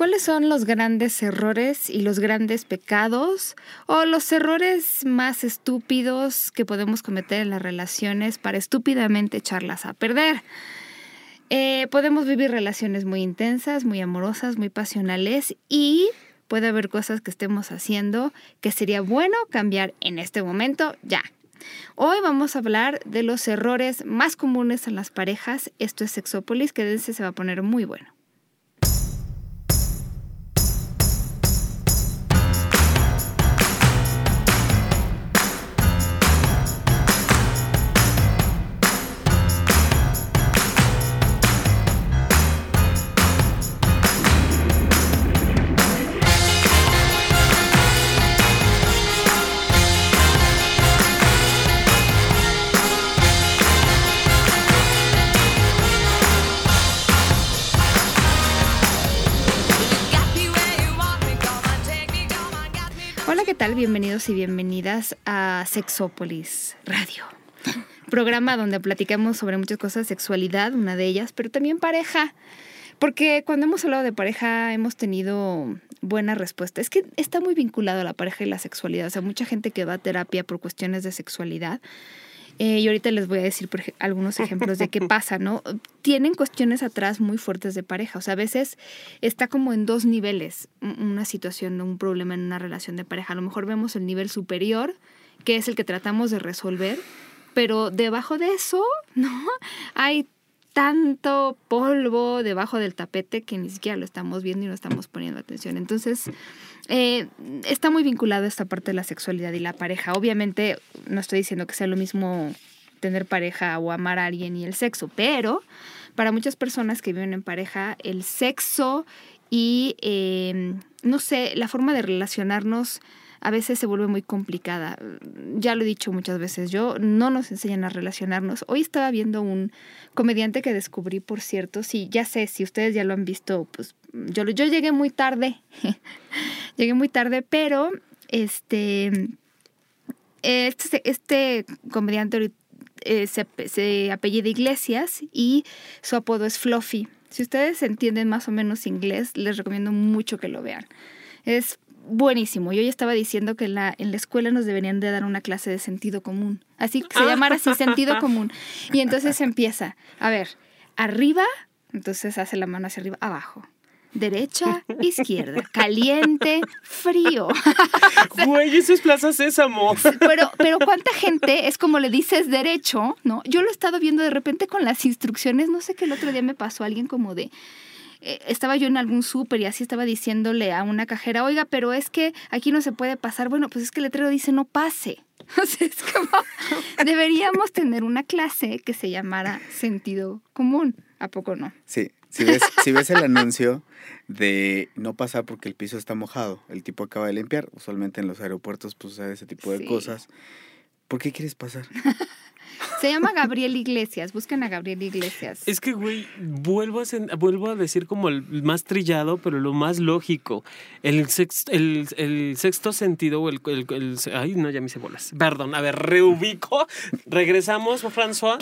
¿Cuáles son los grandes errores y los grandes pecados o los errores más estúpidos que podemos cometer en las relaciones para estúpidamente echarlas a perder? Eh, podemos vivir relaciones muy intensas, muy amorosas, muy pasionales y puede haber cosas que estemos haciendo que sería bueno cambiar en este momento ya. Hoy vamos a hablar de los errores más comunes en las parejas. Esto es Sexópolis, que se va a poner muy bueno. Bienvenidos y bienvenidas a Sexópolis Radio. Programa donde platicamos sobre muchas cosas, sexualidad, una de ellas, pero también pareja. Porque cuando hemos hablado de pareja hemos tenido buena respuesta. Es que está muy vinculado a la pareja y la sexualidad. O sea, mucha gente que va a terapia por cuestiones de sexualidad eh, y ahorita les voy a decir algunos ejemplos de qué pasa, ¿no? Tienen cuestiones atrás muy fuertes de pareja. O sea, a veces está como en dos niveles una situación, un problema en una relación de pareja. A lo mejor vemos el nivel superior, que es el que tratamos de resolver, pero debajo de eso, ¿no? Hay tanto polvo debajo del tapete que ni siquiera lo estamos viendo y no estamos poniendo atención. Entonces, eh, está muy vinculado esta parte de la sexualidad y la pareja. Obviamente, no estoy diciendo que sea lo mismo tener pareja o amar a alguien y el sexo, pero para muchas personas que viven en pareja, el sexo y, eh, no sé, la forma de relacionarnos a veces se vuelve muy complicada. Ya lo he dicho muchas veces, yo no nos enseñan a relacionarnos. Hoy estaba viendo un comediante que descubrí, por cierto, sí, ya sé, si ustedes ya lo han visto, pues yo, yo llegué muy tarde, llegué muy tarde, pero este, este, este comediante eh, se, se apellida Iglesias y su apodo es Fluffy. Si ustedes entienden más o menos inglés, les recomiendo mucho que lo vean. Es buenísimo. Yo ya estaba diciendo que en la, en la escuela nos deberían de dar una clase de sentido común. Así que se llamara así sentido común. Y entonces empieza, a ver, arriba, entonces hace la mano hacia arriba, abajo. Derecha, izquierda, caliente, frío. Güey, eso es Plaza Sésamo. Pero, pero cuánta gente es como le dices derecho, ¿no? Yo lo he estado viendo de repente con las instrucciones, no sé qué el otro día me pasó alguien como de, eh, estaba yo en algún súper y así estaba diciéndole a una cajera, oiga, pero es que aquí no se puede pasar. Bueno, pues es que el letrero dice no pase. O sea, es como, deberíamos tener una clase que se llamara sentido común. ¿A poco no? Sí, si ves, si ves el anuncio de no pasar porque el piso está mojado, el tipo acaba de limpiar, usualmente en los aeropuertos pues sucede ese tipo de cosas. ¿Por qué quieres pasar? Se llama Gabriel Iglesias. Busquen a Gabriel Iglesias. Es que, güey, vuelvo a, vuelvo a decir como el más trillado, pero lo más lógico. El sexto, el, sexto sentido, o el, Ay, no, ya me hice bolas. Perdón, a ver, reubico. Regresamos, François.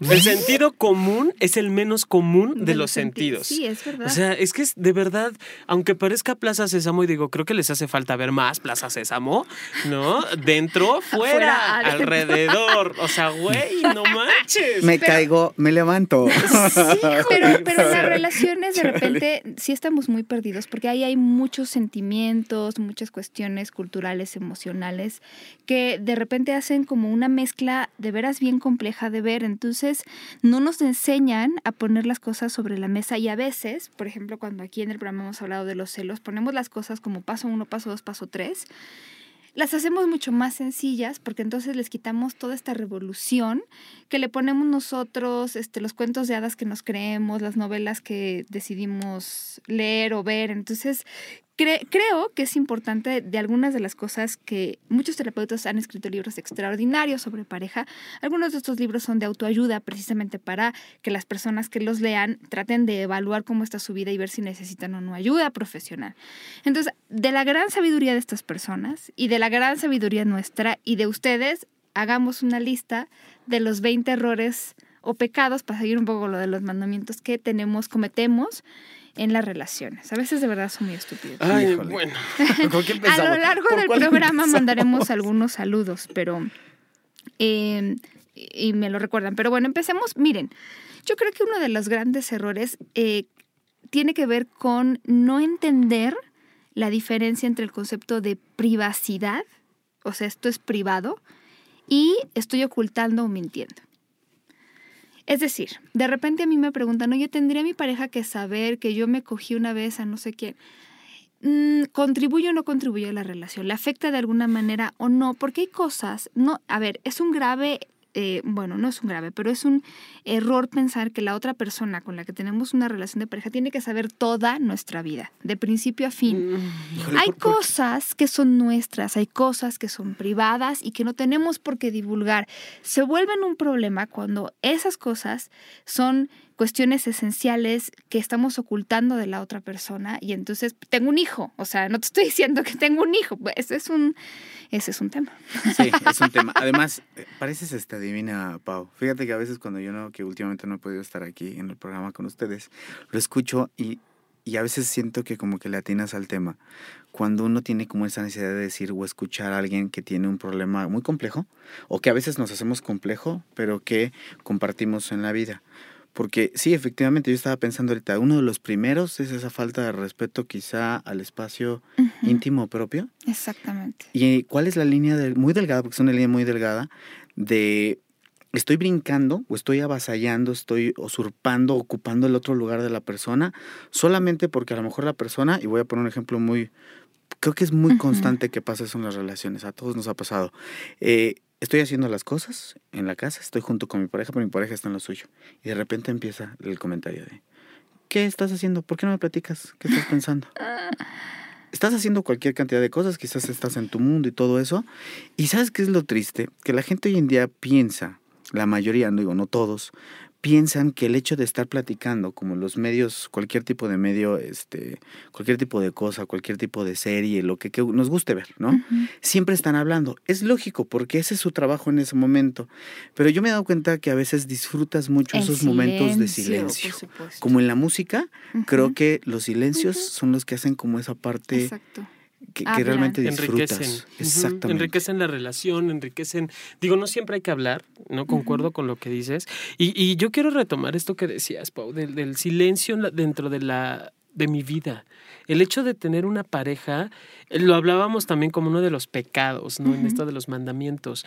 el sentido común es el menos común de, los sentidos. Sí, es verdad. O sea, es que es de verdad, aunque parezca Plaza Sésamo, y digo, creo que les hace falta ver más Plaza Sésamo, ¿no? Dentro, fuera, alrededor o sea, güey, no manches. Me caigo, me levanto. Sí, pero, pero en las relaciones de repente sí estamos muy perdidos porque ahí hay muchos sentimientos, muchas cuestiones culturales, emocionales, que de repente hacen como una mezcla de veras bien compleja de ver. Entonces, no nos enseñan a poner las cosas sobre la mesa y a veces, por ejemplo, cuando aquí en el programa hemos hablado de los celos, ponemos las cosas como paso uno, paso dos, paso tres las hacemos mucho más sencillas porque entonces les quitamos toda esta revolución que le ponemos nosotros, este, los cuentos de hadas que nos creemos, las novelas que decidimos leer o ver. Entonces, creo que es importante de algunas de las cosas que muchos terapeutas han escrito libros extraordinarios sobre pareja. Algunos de estos libros son de autoayuda precisamente para que las personas que los lean traten de evaluar cómo está su vida y ver si necesitan o no ayuda profesional. Entonces, de la gran sabiduría de estas personas y de la gran sabiduría nuestra y de ustedes, hagamos una lista de los 20 errores o pecados, para seguir un poco lo de los mandamientos que tenemos, cometemos en las relaciones. A veces de verdad son muy estúpidos. Ay, bueno. ¿Con qué A lo largo ¿Por del programa empezamos? mandaremos algunos saludos, pero... eh, y me lo recuerdan. Pero bueno, empecemos. Miren, yo creo que uno de los grandes errores eh, tiene que ver con no entender la diferencia entre el concepto de privacidad, o sea, esto es privado, y estoy ocultando o mintiendo. Es decir, de repente a mí me preguntan, oye, ¿tendría mi pareja que saber que yo me cogí una vez a no sé quién? Mm, ¿Contribuye o no contribuye a la relación? ¿Le afecta de alguna manera o no? Porque hay cosas, no, a ver, es un grave, eh, bueno, no es un grave, pero es un error pensar que la otra persona con la que tenemos una relación de pareja tiene que saber toda nuestra vida, de principio a fin. Híjole, Hay cosas que son nuestras, hay cosas que son privadas y que no tenemos por qué divulgar. Se vuelven un problema cuando esas cosas son cuestiones esenciales que estamos ocultando de la otra persona y entonces tengo un hijo, o sea, no te estoy diciendo que tengo un hijo, pues, ese es un ese es un tema. Sí, es un tema. Además, eh, pareces esta divina, Pau. Fíjate que a veces cuando yo no, que últimamente no he podido estar aquí en el programa con ustedes, lo escucho y, y a veces siento que como que le atinas al tema. Cuando uno tiene como esa necesidad de decir o escuchar a alguien que tiene un problema muy complejo, o que a veces nos hacemos complejo, pero que compartimos en la vida. Porque sí, efectivamente, yo estaba pensando ahorita, uno de los primeros es esa falta de respeto quizá al espacio íntimo propio. Exactamente. ¿Y cuál es la línea del- muy delgada, porque es una línea muy delgada, de estoy brincando o estoy avasallando, estoy usurpando, ocupando el otro lugar de la persona, solamente porque a lo mejor la persona, y voy a poner un ejemplo muy, creo que es muy constante que pasa eso en las relaciones, a todos nos ha pasado. Eh, estoy haciendo las cosas en la casa, estoy junto con mi pareja, pero mi pareja está en lo suyo. Y de repente empieza el comentario de, ¿qué estás haciendo? ¿Por qué no me platicas? ¿Qué estás pensando? estás haciendo cualquier cantidad de cosas, quizás estás en tu mundo y todo eso. Y sabes qué es lo triste? Que la gente hoy en día piensa, la mayoría, no digo no todos, piensan que el hecho de estar platicando, como los medios, cualquier tipo de medio, este, cualquier tipo de cosa, cualquier tipo de serie, lo que, que nos guste ver, ¿no? Siempre están hablando. Es lógico, porque ese es su trabajo en ese momento. Pero yo me he dado cuenta que a veces disfrutas mucho El esos momentos de silencio. Como en la música, creo que los silencios son los que hacen como esa parte Exacto. Que, que Hablan. realmente disfrutas. enriquecen. Exactamente. Enriquecen la relación, enriquecen. Digo, no siempre hay que hablar, no concuerdo con lo que dices. Y, y yo quiero retomar esto que decías, Pau, del, del silencio en dentro de la de mi vida. El hecho de tener una pareja, eh, lo hablábamos también como uno de los pecados, ¿no? En Ujú. esto de los mandamientos.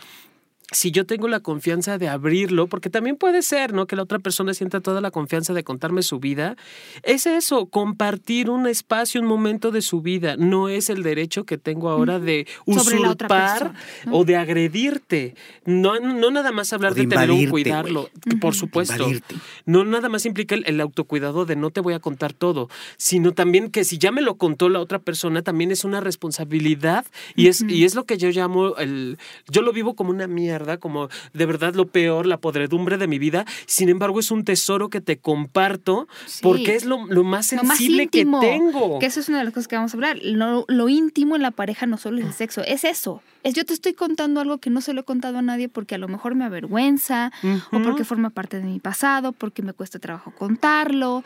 Si yo tengo la confianza de abrirlo, porque también puede ser, ¿no? Que la otra persona sienta toda la confianza de contarme su vida. Es eso, compartir un espacio, un momento de su vida. No es el derecho que tengo ahora de usurpar o de agredirte. No, no nada más hablar O de de, tener un cuidarlo, por supuesto. Invadirte. No nada más implica el, el autocuidado de no te voy a contar todo, sino también que si ya me lo contó la otra persona, también es una responsabilidad y, es, y es lo que yo llamo el... Yo lo vivo como una mierda, como de verdad lo peor, la podredumbre de mi vida. Sin embargo, es un tesoro que te comparto Sí. porque es lo, lo más Lo más sensible íntimo, que tengo. Que eso es una de las cosas que vamos a hablar. Lo, lo íntimo en la pareja no solo es el sexo, es eso. Es yo te estoy contando algo que no se lo he contado a nadie porque a lo mejor me avergüenza o porque forma parte de mi pasado, porque me cuesta trabajo contarlo.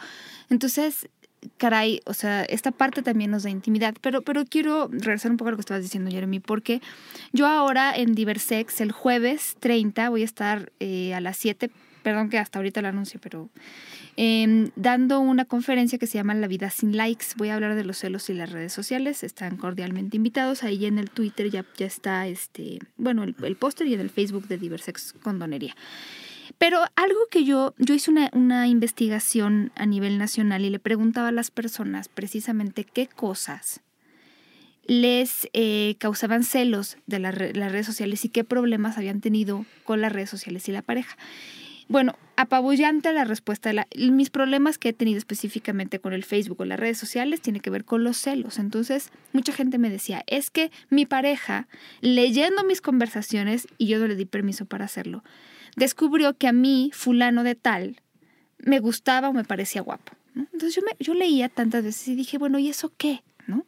Entonces, caray, o sea, esta parte también nos da intimidad. Pero, pero quiero regresar un poco a lo que estabas diciendo, Jeremy, porque yo ahora en Diversex, el jueves 30, voy a estar eh, a las 7, perdón que hasta ahorita lo anuncio, pero eh, dando una conferencia que se llama La vida sin likes. Voy a hablar de los celos y las redes sociales. Están cordialmente invitados. Ahí en el Twitter ya, ya está este, bueno, el, el póster y en el Facebook de Diversex Condonería. Pero algo que yo, yo hice una, una investigación a nivel nacional y le preguntaba a las personas precisamente qué cosas les eh, causaban celos de las redes sociales y qué problemas habían tenido con las redes sociales y la pareja. Bueno, apabullante la respuesta. Mis problemas que he tenido específicamente con el Facebook o las redes sociales tiene que ver con los celos. Entonces, mucha gente me decía, es que mi pareja, leyendo mis conversaciones, y yo no le di permiso para hacerlo, descubrió que a mí, fulano de tal, me gustaba o me parecía guapo. Entonces yo, me, yo leía tantas veces y dije, bueno, ¿y eso qué? ¿No?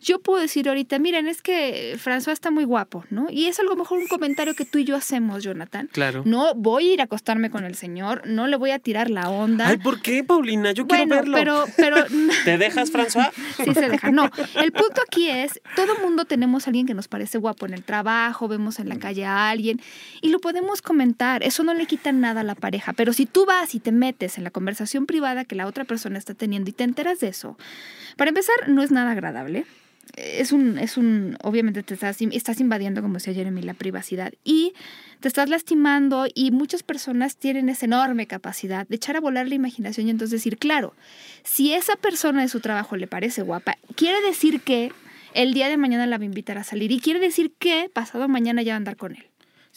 Yo puedo decir ahorita, miren, es que François está muy guapo, ¿no? Y es a lo mejor un comentario que tú y yo hacemos, Jonathan. Claro. No voy a ir a acostarme con el señor, no le voy a tirar la onda. Ay, ¿por qué, Paulina? Yo bueno, quiero verlo. pero, pero ¿Te dejas, François? sí se deja. No, el punto aquí es, todo mundo tenemos a alguien que nos parece guapo en el trabajo, vemos en la calle a alguien y lo podemos comentar. Eso no le quita nada a la pareja. Pero si tú vas y te metes en la conversación privada que la otra persona está teniendo y te enteras de eso, para empezar, no es nada agradable. Es un, es un, obviamente te estás, estás invadiendo, como decía Jeremy, la privacidad y te estás lastimando y muchas personas tienen esa enorme capacidad de echar a volar la imaginación y entonces decir, claro, si esa persona de su trabajo le parece guapa, quiere decir que el día de mañana la va a invitar a salir y quiere decir que pasado mañana ya va a andar con él.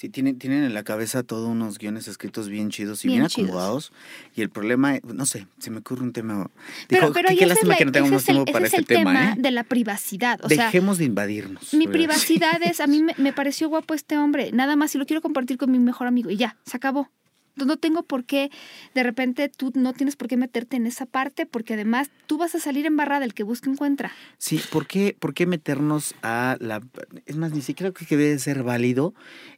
Sí, tienen, tienen en la cabeza todos unos guiones escritos bien chidos y Bien bien, acomodados. Y el problema, no sé, se me ocurre un tema. Pero, pero qué, lástima la- que no tengamos es el, tiempo para ese es este tema, tema ¿eh? de la privacidad. O sea, Dejemos de invadirnos. mi ¿verdad? privacidad es, a mí me, me pareció guapo este hombre, nada más si lo quiero compartir con mi mejor amigo y ya, se acabó. No- tengo por qué, de repente tú no tienes por qué meterte en esa parte porque además tú vas a salir embarrada, el que busca encuentra. Sí, ¿por qué, ¿por qué meternos a la... Es más, ni siquiera creo que debe ser válido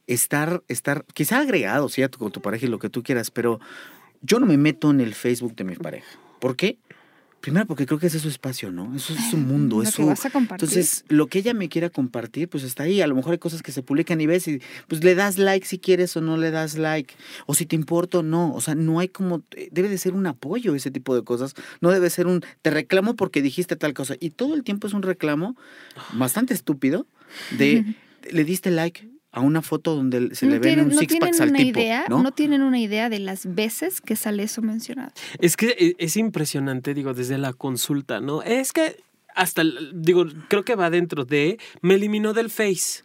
estar, estar quizá agregado, sí, a tu, con tu pareja y lo que tú quieras, pero yo no me meto en el Facebook de mi pareja. ¿Por qué? Primero porque creo que ese es su espacio, ¿no? Eso es su mundo, Lo es que su... vas a compartir. Entonces, lo que ella me quiera compartir, pues está ahí. A lo mejor hay cosas que se publican y ves y pues le das like si quieres o no le das like. O si te importa o no. O sea, no hay como... eh, Debe de ser un apoyo ese tipo de cosas. No debe ser un... Te reclamo porque dijiste tal cosa. Y todo el tiempo es un reclamo bastante estúpido de... Le diste like a una foto donde se le ven tienen, un no six packs al una tipo, idea, ¿no? no tienen una idea de las veces que sale eso mencionado. Es que e- es impresionante, digo, desde la consulta, ¿no? Es que hasta, digo, creo que va dentro de, me eliminó del Face.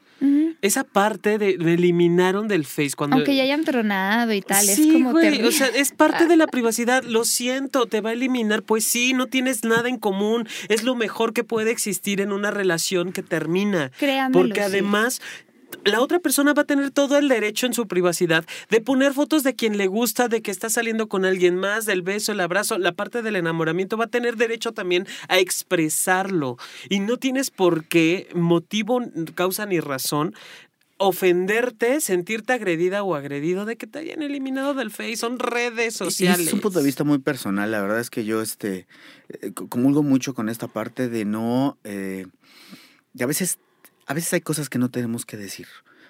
Esa parte de, me eliminaron del Face cuando... Aunque ya hayan tronado y tal, sí, es como güey, o sea, es parte de la privacidad. Lo siento, te va a eliminar. Pues sí, no tienes nada en común. Es lo mejor que puede existir en una relación que termina. Créanmelo, Porque sí. La otra persona va a tener todo el derecho en su privacidad de poner fotos de quien le gusta, de que está saliendo con alguien más, del beso, el abrazo, la parte del enamoramiento, va a tener derecho también a expresarlo. Y no tienes por qué, motivo, causa ni razón, ofenderte, sentirte agredida o agredido de que te hayan eliminado del Face. Son redes sociales. Es un punto de vista muy personal. La verdad es que yo este, eh, co- comulgo mucho con esta parte de no... eh, y a veces, a veces hay cosas que no tenemos que decir.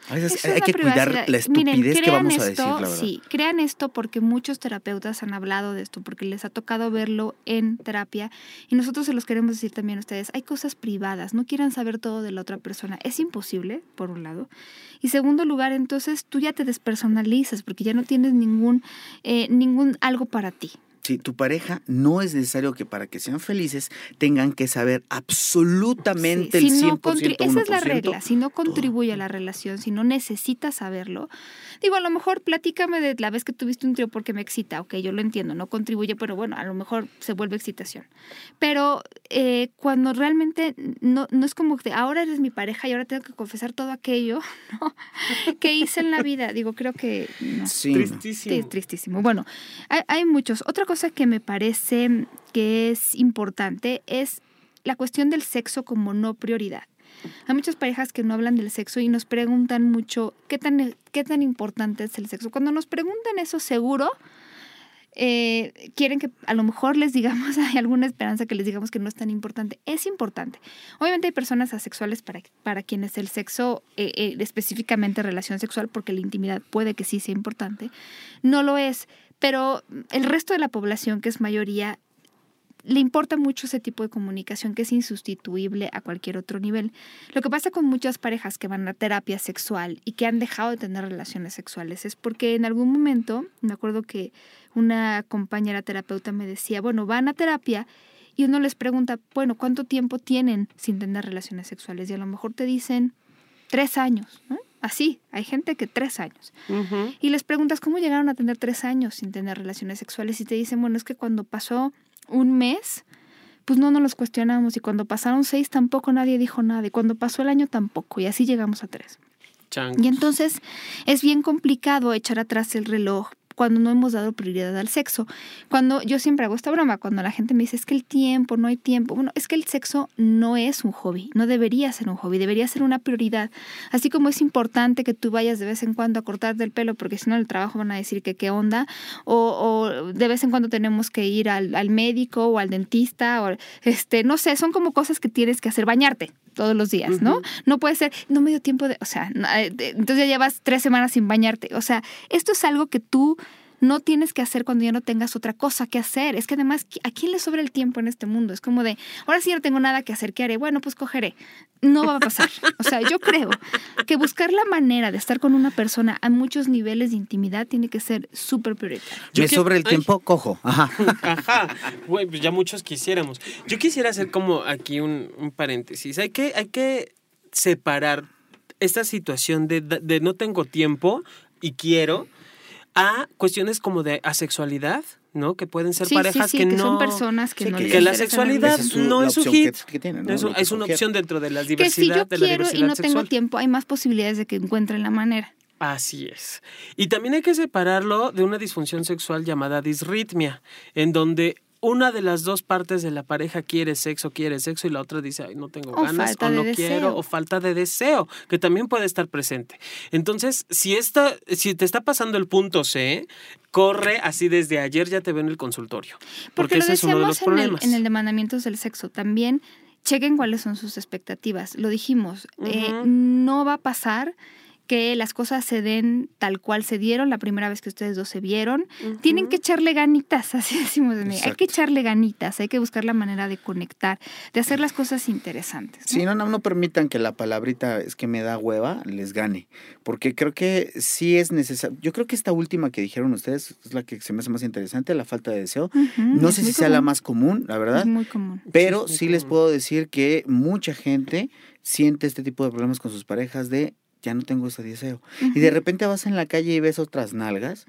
A veces Eso hay que cuidar la estupidez Miren, que vamos a esto, decir, la verdad. Sí, crean esto porque muchos terapeutas han hablado de esto, porque les ha tocado verlo en terapia y nosotros se los queremos decir también a ustedes. Hay cosas privadas, no quieran saber todo de la otra persona. Es imposible, por un lado. Y segundo lugar, entonces tú ya te despersonalizas porque ya no tienes ningún, eh, ningún algo para ti. Sí, tu pareja no es necesario que para que sean felices tengan que saber absolutamente Sí, el si 100%. no esa es la 1%. regla. Si no contribuye a la relación, si no necesitas saberlo, digo, a lo mejor platícame de la vez que tuviste un trío porque me excita. Ok, yo lo entiendo, no contribuye, pero bueno, a lo mejor se vuelve excitación. Pero eh, cuando realmente no, no es como que ahora eres mi pareja y ahora tengo que confesar todo aquello ¿no? que hice en la vida. Digo, creo que no. Sí, no. Tristísimo. Sí, tristísimo. Bueno, hay, hay muchos. Otra cosa que me parece que es importante es la cuestión del sexo como no prioridad. Hay muchas parejas que no hablan del sexo y nos preguntan mucho qué tan, qué tan importante es el sexo. Cuando nos preguntan eso, seguro eh, quieren que a lo mejor les digamos, hay alguna esperanza que les digamos que no es tan importante. Es importante. Obviamente hay personas asexuales para, para quienes el sexo, eh, eh, específicamente relación sexual, porque la intimidad puede que sí sea importante, no lo es. Pero el resto de la población, que es mayoría, le importa mucho ese tipo de comunicación que es insustituible a cualquier otro nivel. Lo que pasa con muchas parejas que van a terapia sexual y que han dejado de tener relaciones sexuales es porque en algún momento, me acuerdo que una compañera terapeuta me decía, bueno, van a terapia y uno les pregunta, bueno, ¿cuánto tiempo tienen sin tener relaciones sexuales? Y a lo mejor te dicen tres años, ¿no? Así, hay gente que tres años. Y les preguntas cómo llegaron a tener tres años sin tener relaciones sexuales y te dicen, bueno, es que cuando pasó un mes, pues no nos los cuestionamos. Y cuando pasaron seis tampoco nadie dijo nada. Y cuando pasó el año tampoco. Y así llegamos a tres. Y entonces es bien complicado echar atrás el reloj cuando no hemos dado prioridad al sexo. Cuando yo siempre hago esta broma, cuando la gente me dice es que el tiempo, no hay tiempo. Bueno, es que el sexo no es un hobby, no debería ser un hobby, debería ser una prioridad. Así como es importante que tú vayas de vez en cuando a cortarte el pelo, porque si no el trabajo van a decir que qué onda, o, de vez en cuando tenemos que ir al, al médico o al dentista, o este, no sé, son como cosas que tienes que hacer, bañarte todos los días, ¿no? No puede ser, no me dio tiempo de, o sea, eh, entonces ya llevas tres semanas sin bañarte. O sea, esto es algo que tú no tienes que hacer cuando ya no tengas otra cosa que hacer. Es que además, ¿a quién le sobra el tiempo en este mundo? Es como de, ahora sí no tengo nada que hacer, ¿qué haré? Bueno, pues cogeré. No va a pasar. O sea, yo creo que buscar la manera de estar con una persona a muchos niveles de intimidad tiene que ser súper prioritario. Me sobra el tiempo, cojo. Ajá. Ajá. Güey, pues ya muchos quisiéramos. Yo quisiera hacer como aquí un, un paréntesis. Hay que, hay que separar esta situación de, de no tengo tiempo y quiero a cuestiones como de asexualidad, ¿no? Que pueden ser parejas sí, que, que no. son personas que, no que, les la sexualidad Esa es su- no la es su hit. que- que tienen, ¿no? es, Lo un- que es una opción dentro de la Que si diversidad, yo de la quiero y diversidad no tengo sexual. tiempo, hay más posibilidades de que encuentren la manera. Así es. Y también hay que separarlo de una disfunción sexual llamada disritmia, en donde una de las dos partes de la pareja quiere sexo, quiere sexo y la otra dice, ay, no tengo O ganas o no deseo. quiero o falta de deseo, que también puede estar presente. Entonces, si esta si te está pasando el punto C, corre así desde ayer ya te veo en el consultorio, porque, ese es uno de los en el, problemas. en el de mandamientos del sexo. También chequen cuáles son sus expectativas. Lo dijimos, eh, no va a pasar que las cosas se den tal cual se dieron la primera vez que ustedes dos se vieron. Tienen que echarle ganitas, así decimos de mí. Hay que echarle ganitas, hay que buscar la manera de conectar, de hacer las cosas interesantes. ¿no? Sí, no, no, no permitan que la palabrita es que me da hueva les gane, porque creo que sí es necesario. Yo creo que esta última que dijeron ustedes es la que se me hace más interesante, la falta de deseo. No es sé si sea la más común, la verdad, Es muy común. pero Sí, les puedo decir que mucha gente siente este tipo de problemas con sus parejas de ya no tengo ese deseo. Y de repente vas en la calle y ves otras nalgas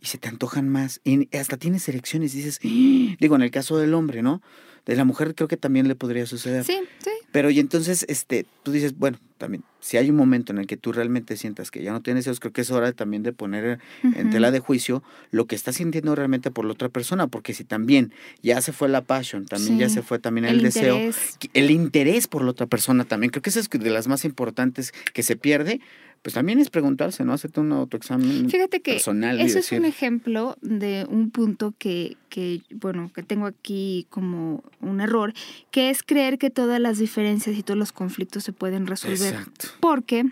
y se te antojan más. Y hasta tienes erecciones y dices, "Ah", digo, en el caso del hombre, ¿no? De la mujer creo que también le podría suceder. Sí, sí. Pero y entonces, este, tú dices, bueno, también, si hay un momento en el que tú realmente sientas que ya no tienes deseos, creo que es hora también de poner en tela de juicio lo que estás sintiendo realmente por la otra persona, porque si también ya se fue la passion, también ya se fue también el, El deseo, interés. el interés por la otra persona también, creo que esa es de las más importantes que se pierde, pues también es preguntarse, ¿no? Hacerte un autoexamen Fíjate que personal eso es un ejemplo de un punto que, que, bueno, que tengo aquí como un error, que es creer que todas las diferencias y todos los conflictos se pueden resolver. Exacto. Porque,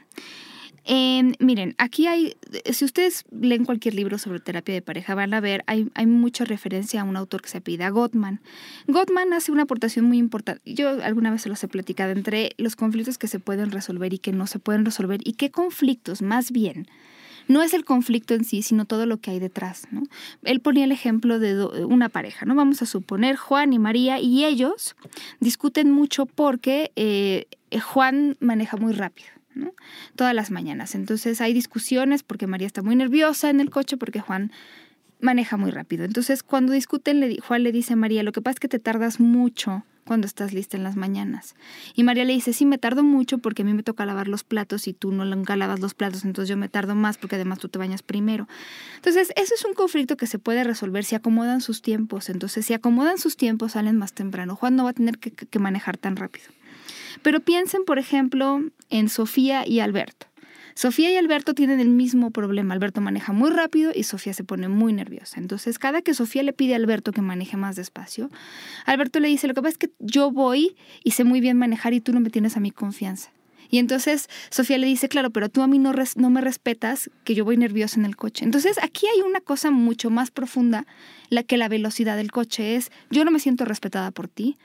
eh, miren, aquí hay, si ustedes leen cualquier libro sobre terapia de pareja, van a ver, hay, hay mucha referencia a un autor que se apellida Gottman. Gottman hace una aportación muy importante, yo alguna vez se los he platicado, entre los conflictos que se pueden resolver y que no se pueden resolver, y qué conflictos, más bien, no es el conflicto en sí, sino todo lo que hay detrás. Él ponía el ejemplo de do- una pareja, ¿no? Vamos a suponer Juan y María, y ellos discuten mucho porque eh, Juan maneja muy rápido. Todas las mañanas. Entonces hay discusiones porque María está muy nerviosa en el coche porque Juan maneja muy rápido. Entonces cuando discuten, Juan le dice a María, lo que pasa es que te tardas mucho cuando estás lista en las mañanas. Y María le dice, sí, me tardo mucho porque a mí me toca lavar los platos y tú no nunca lavas los platos, entonces yo me tardo más porque además tú te bañas primero. Entonces, ese es un conflicto que se puede resolver si acomodan sus tiempos. Entonces, si acomodan sus tiempos, salen más temprano. Juan no va a tener que manejar tan rápido. Pero piensen, por ejemplo, en Sofía y Alberto. Sofía y Alberto tienen el mismo problema. Alberto maneja muy rápido y Sofía se pone muy nerviosa. Entonces, cada que Sofía le pide a Alberto que maneje más despacio, Alberto le dice, lo que pasa es que yo voy y sé muy bien manejar y tú no me tienes a mi confianza. Y entonces Sofía le dice, claro, pero tú a mí no, no me respetas que yo voy nerviosa en el coche. Entonces aquí hay una cosa mucho más profunda la que la velocidad del coche es, yo no me siento respetada por ti,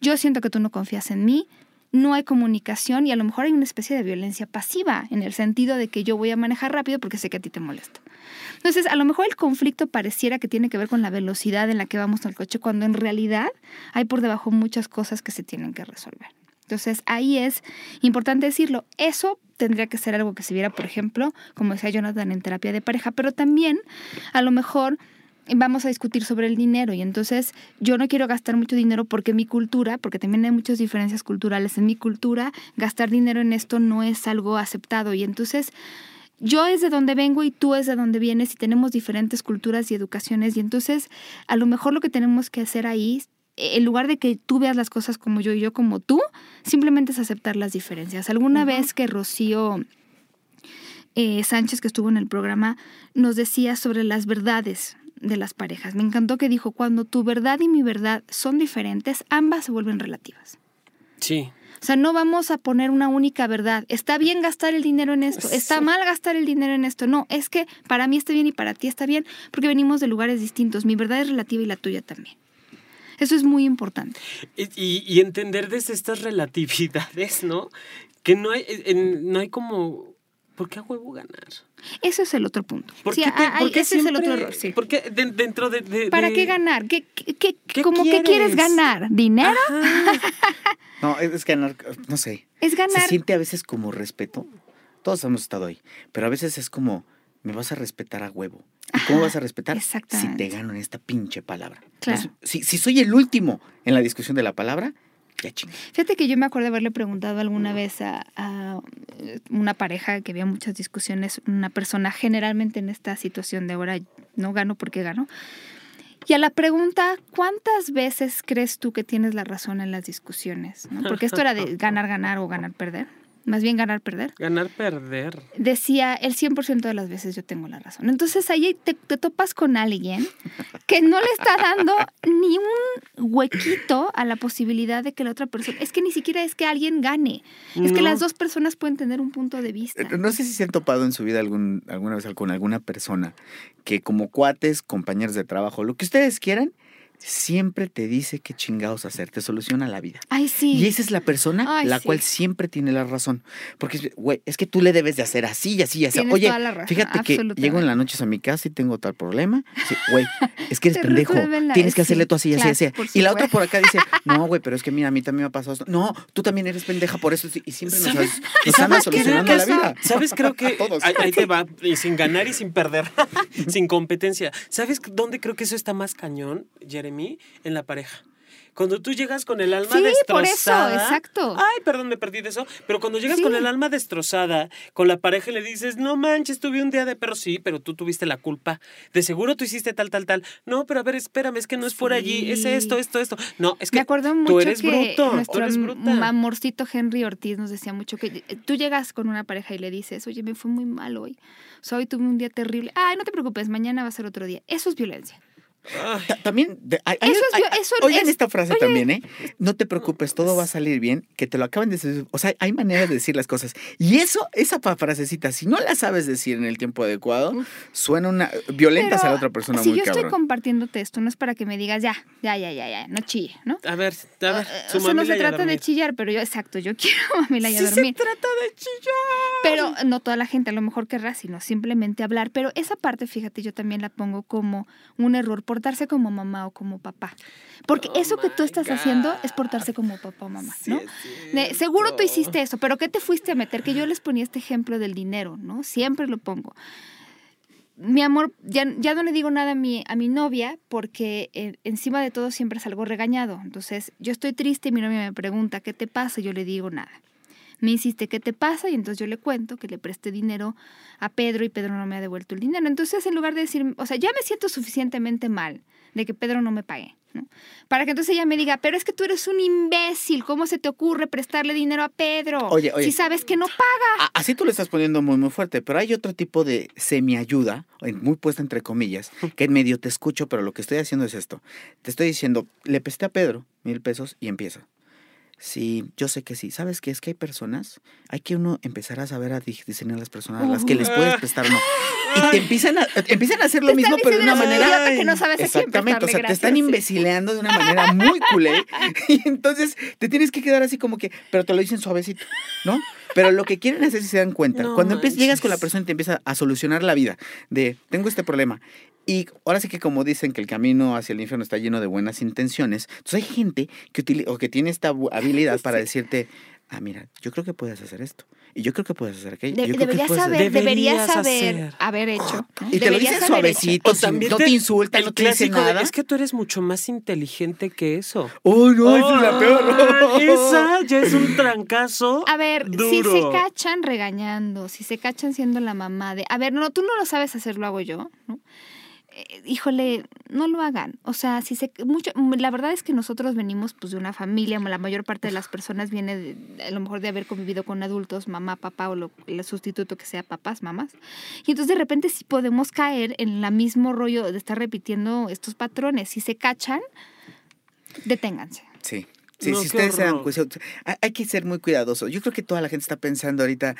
yo siento que tú no confías en mí, no hay comunicación y a lo mejor hay una especie de violencia pasiva en el sentido de que yo voy a manejar rápido porque sé que a ti te molesta. Entonces, a lo mejor el conflicto pareciera que tiene que ver con la velocidad en la que vamos el coche, cuando en realidad hay por debajo muchas cosas que se tienen que resolver. Entonces, ahí es importante decirlo. Eso tendría que ser algo que se viera, por ejemplo, como decía Jonathan, en terapia de pareja, pero también a lo mejor vamos a discutir sobre el dinero. Y entonces yo no quiero gastar mucho dinero porque mi cultura, porque también hay muchas diferencias culturales en mi cultura, gastar dinero en esto no es algo aceptado. Y entonces yo es de donde vengo y tú es de donde vienes y tenemos diferentes culturas y educaciones. Y entonces a lo mejor lo que tenemos que hacer ahí en lugar de que tú veas las cosas como yo y yo como tú, simplemente es aceptar las diferencias. Alguna vez que Rocío eh, Sánchez, que estuvo en el programa, nos decía sobre las verdades de las parejas. Me encantó que dijo, cuando tu verdad y mi verdad son diferentes, ambas se vuelven relativas. Sí. O sea, no vamos a poner una única verdad. Está bien gastar el dinero en esto, está mal gastar el dinero en esto. No, es que para mí está bien y para ti está bien, porque venimos de lugares distintos. Mi verdad es relativa y la tuya también. Eso es muy importante. Y, y- y entender desde estas relatividades, ¿no? Que no hay, en- no hay como. ¿Por qué a huevo ganar? Ese es el otro punto. ¿Por Sí, qué te- ah, por qué ese es el siempre- otro error. sí. Porque de- dentro de. de- ¿Para qué ganar? ¿Qué, qué, qué- ¿Qué como que quieres quieres? ganar? ¿Dinero? No, es ganar, no sé. Es ganar. Se siente a veces como respeto. Todos hemos estado ahí. Pero a veces es como, me vas a respetar a huevo. ¿Y cómo Ajá, vas a respetar? Si te gano en esta pinche palabra. Claro. No Si, si soy el último en la discusión de la palabra, ya. Fíjate que yo me acuerdo de haberle preguntado alguna vez a, a una pareja que había muchas discusiones, una persona generalmente en esta situación de ahora no gano porque gano. Y a la pregunta, ¿cuántas veces crees tú que tienes la razón en las discusiones? ¿no? Porque esto era de ganar, ganar o ganar, perder. Más bien ganar, perder. Ganar, perder. Decía, el 100% de las veces yo tengo la razón. Entonces ahí te, te topas con alguien que no le está dando ni un huequito a la posibilidad de que la otra persona... Es que ni siquiera es que alguien gane. Es que las dos personas pueden tener un punto de vista. Eh, No sé si se han topado en su vida algún, alguna vez con alguna persona que como cuates, compañeros de trabajo, lo que ustedes quieran, siempre te dice qué chingados hacer, te soluciona la vida. Ay, sí. Y esa es la persona Ay, la sí. cual siempre tiene la razón. Porque, güey, es que tú le debes de hacer así y así y así. Tienes Oye, toda la razón, fíjate que llego en la noche a mi casa y tengo tal problema. Sí, güey, es que eres pendejo. Tienes que sí, hacerle tú así y así, claro, así. por Y la otra por acá dice, no, güey, pero es que mira, a mí también me ha pasado esto. No, tú también eres pendeja por eso. Y siempre nos, ¿Sabes? nos andan ¿Sabes qué? solucionando la vida. ¿Sabes? Creo que A todos. ahí, ahí te va, y sin ganar y sin perder, sin competencia. ¿Sabes dónde creo que eso está más cañón, Jeremy? En la pareja. Cuando tú llegas con el alma Sí, por eso, destrozada. exacto. Ay, perdón, me perdí de eso. Pero cuando llegas Sí. con el alma destrozada, con la pareja y le dices, no manches, tuve un día de perro, sí, pero tú tuviste la culpa. De seguro tú hiciste tal, tal, tal. No, pero a ver, espérame, es que no es por allí, es Sí. esto, esto, esto. No, es que Me acuerdo mucho tú eres que bruto, tú nuestro eres bruta. amorcito Henry Ortiz nos decía mucho que eh, tú llegas con una pareja y le dices, oye, me fue muy mal hoy. O sea, hoy tuve un día terrible. Ay, no te preocupes, mañana va a ser otro día. Eso es violencia. También, de- hay- hay- Eso es hay- eso oigan es- esta frase oye. también, ¿eh? No te preocupes, todo va a salir bien, que te lo acaban de decir. O sea, hay maneras de decir las cosas. Y eso, esa frasecita, si no la sabes decir en el tiempo adecuado, suena una. violentas a la Pero otra persona si muy yo estoy compartiéndote esto, no es para que me digas, ya, ya, ya, ya, ya, no chille, ¿no? A ver, a ver, Eh, su o sea, no se trata de chillar, pero yo, exacto, yo quiero a Mamila y a Sí se dormir. trata de chillar. Pero no toda la gente a lo mejor querrá, sino simplemente hablar. Pero esa parte, fíjate, yo también la pongo como un error, portarse como mamá o como papá. Porque Oh eso que tú estás haciendo es portarse como papá o mamá, Sí ¿no? De, seguro tú hiciste eso, pero ¿qué te fuiste a meter? Que yo les ponía este ejemplo del dinero, ¿no? Siempre lo pongo. Mi amor, ya, ya no le digo nada a mi, a mi novia porque eh, encima de todo siempre salgo regañado. Entonces, yo estoy triste y mi novia me pregunta, ¿qué te pasa? Yo le digo nada. Me insiste, ¿qué te pasa? Y entonces yo le cuento que le presté dinero a Pedro y Pedro no me ha devuelto el dinero. Entonces, en lugar de decir, o sea, ya me siento suficientemente mal de que Pedro no me pague, ¿no? Para que entonces ella me diga, pero es que tú eres un imbécil, ¿cómo se te ocurre prestarle dinero a Pedro? Oye, oye. Si sabes que no paga. A- Así tú lo estás poniendo muy, muy fuerte, pero hay otro tipo de semiayuda, en- muy puesta entre comillas, que en medio te escucho, pero lo que estoy haciendo es esto. Te estoy diciendo, le presté a Pedro mil pesos y empieza. Sí, yo sé que sí. ¿Sabes qué? Es que hay personas, hay que uno empezar a saber a di- diseñar a las personas a las que les puedes prestar o no. Y te empiezan a, empiezan a hacer lo mismo, pero de una manera... "Eres un idiota que no sabes Exactamente, o sea, te están gracias". imbecileando de una manera muy culé. Y entonces te tienes que quedar así como que, pero te lo dicen suavecito, ¿no? Pero lo que quieren hacer si se dan cuenta, No cuando empiezas- llegas con la manches. persona y te empieza a solucionar la vida, de tengo este problema. Y ahora sí que como dicen que el camino hacia el infierno está lleno de buenas intenciones, entonces hay gente que, utili- o que tiene esta habilidad para decirte, ah, mira, yo creo que puedes hacer esto. Y yo creo que puedes hacer aquello. De- deberías puedes hacer- saber, deberías Deberías hacer. haber hecho. ¿no? Y te lo dicen suavecito, O también no te, insultan, el no te de, nada. es que tú eres mucho más inteligente que eso. ¡Uy, no! esa es la peor! Esa ya es un trancazo. A ver, duro. si se cachan regañando, si se cachan siendo la mamá de, a ver, no, tú no lo sabes hacer, lo hago yo, ¿no? Eh, híjole, no lo hagan. O sea, si se mucho, la verdad es que nosotros venimos pues de una familia, la mayor parte de las personas viene de, a lo mejor de haber convivido con adultos, mamá, papá o lo, el sustituto que sea papás, mamás. Y entonces de repente sí podemos caer en el mismo rollo de estar repitiendo estos patrones. Si se cachan, deténganse. Sí. Sí, No, si ustedes se dan cuenta, hay- hay que ser muy cuidadosos. Yo creo que toda la gente está pensando ahorita,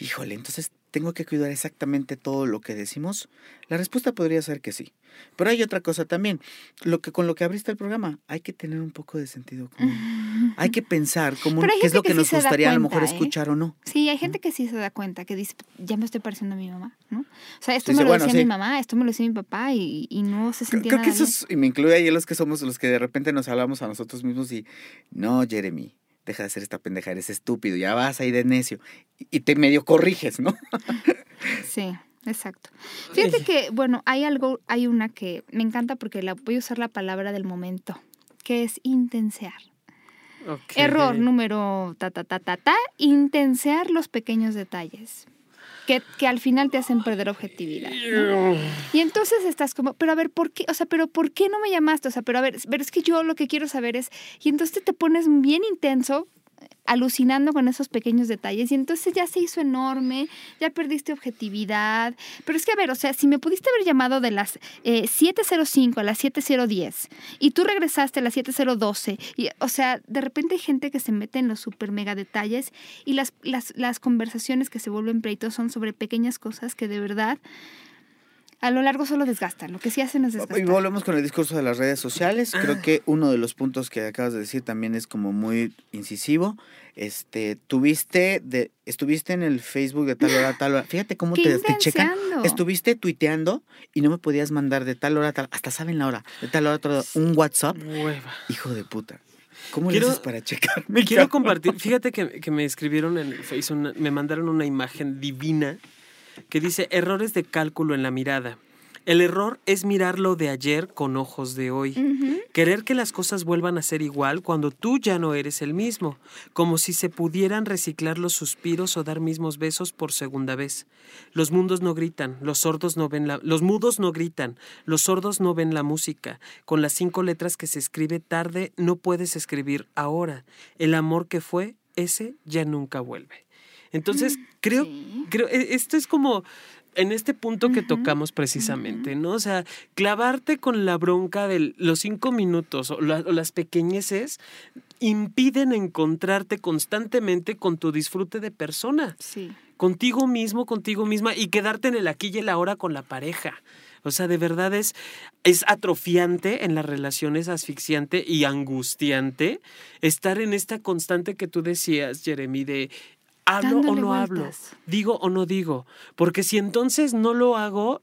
híjole, entonces tengo que cuidar exactamente todo lo que decimos. La respuesta podría ser que sí. Pero hay otra cosa también. Lo que con lo que abriste el programa, hay que tener un poco de sentido común. Hay que pensar cómo, qué es lo que, que sí nos da gustaría a lo cuenta, mejor ¿eh? escuchar o no. Sí, hay gente que sí se da cuenta, que dice, ya me estoy pareciendo a mi mamá, ¿no? O sea, esto Dice, me lo bueno, decía sí. mi mamá, esto me lo decía mi papá y, y no se Creo, sentía creo que nada eso bien. es, y me incluye ahí los que somos los que de repente nos hablamos a nosotros mismos y, no, Jeremy, deja de hacer esta pendeja, eres estúpido, ya vas ahí de necio. Y, te medio corriges, ¿no? Sí, exacto. Fíjate que, bueno, hay algo, hay una que me encanta porque la, voy a usar la palabra del momento, que es intensear. Error número ta ta ta ta ta, intensear los pequeños detalles. Que, que al final te hacen perder objetividad. Y entonces estás como, pero a ver, ¿por qué? O sea, pero ¿por qué no me llamaste? O sea, pero a ver, pero es que yo lo que quiero saber es, y entonces te pones bien intenso, alucinando con esos pequeños detalles, y entonces ya se hizo enorme, ya perdiste objetividad. Pero es que, a ver, o sea, si me pudiste haber llamado de las eh, 7.05 a las 7.010 y tú regresaste a las 7.012, y, o sea, de repente hay gente que se mete en los super mega detalles y las, las, las conversaciones que se vuelven pleitos son sobre pequeñas cosas que de verdad a lo largo solo desgastan. Lo que sí hacen es Y desgastar. volvemos con el discurso de las redes sociales. Creo que uno de los puntos que acabas de decir también es como muy incisivo. Este, tuviste de, estuviste en el Facebook de tal hora a tal hora. Fíjate cómo ¿Qué te, te checan. Estuviste tuiteando y no me podías mandar de tal hora a tal, hasta saben la hora, de tal hora a tal hora, un WhatsApp. Hueva. Hijo de puta. ¿Cómo Quiero- le haces para checarme? Quiero compartir, fíjate que, que me escribieron en el Face, una- me mandaron una imagen divina que dice errores de cálculo en la mirada. El error es mirar lo de ayer con ojos de hoy. Querer que las cosas vuelvan a ser igual cuando tú ya no eres el mismo, como si se pudieran reciclar los suspiros o dar mismos besos por segunda vez. Los mundos no gritan, los sordos no ven la, los mudos no gritan, los sordos no ven la música. Con las cinco letras que se escribe tarde no puedes escribir ahora. El amor que fue, ese ya nunca vuelve. Entonces, creo, sí. creo, e- esto es como en este punto que tocamos precisamente, ¿no? O sea, clavarte con la bronca de los cinco minutos o, la- o las pequeñeces impiden encontrarte constantemente con tu disfrute de persona, Sí. contigo mismo, contigo misma y quedarte en el aquí y el ahora con la pareja. O sea, de verdad es, es atrofiante en las relaciones, asfixiante y angustiante estar en esta constante que tú decías, Jeremy, de hablo o no hablo, digo o no digo, porque si entonces no lo hago,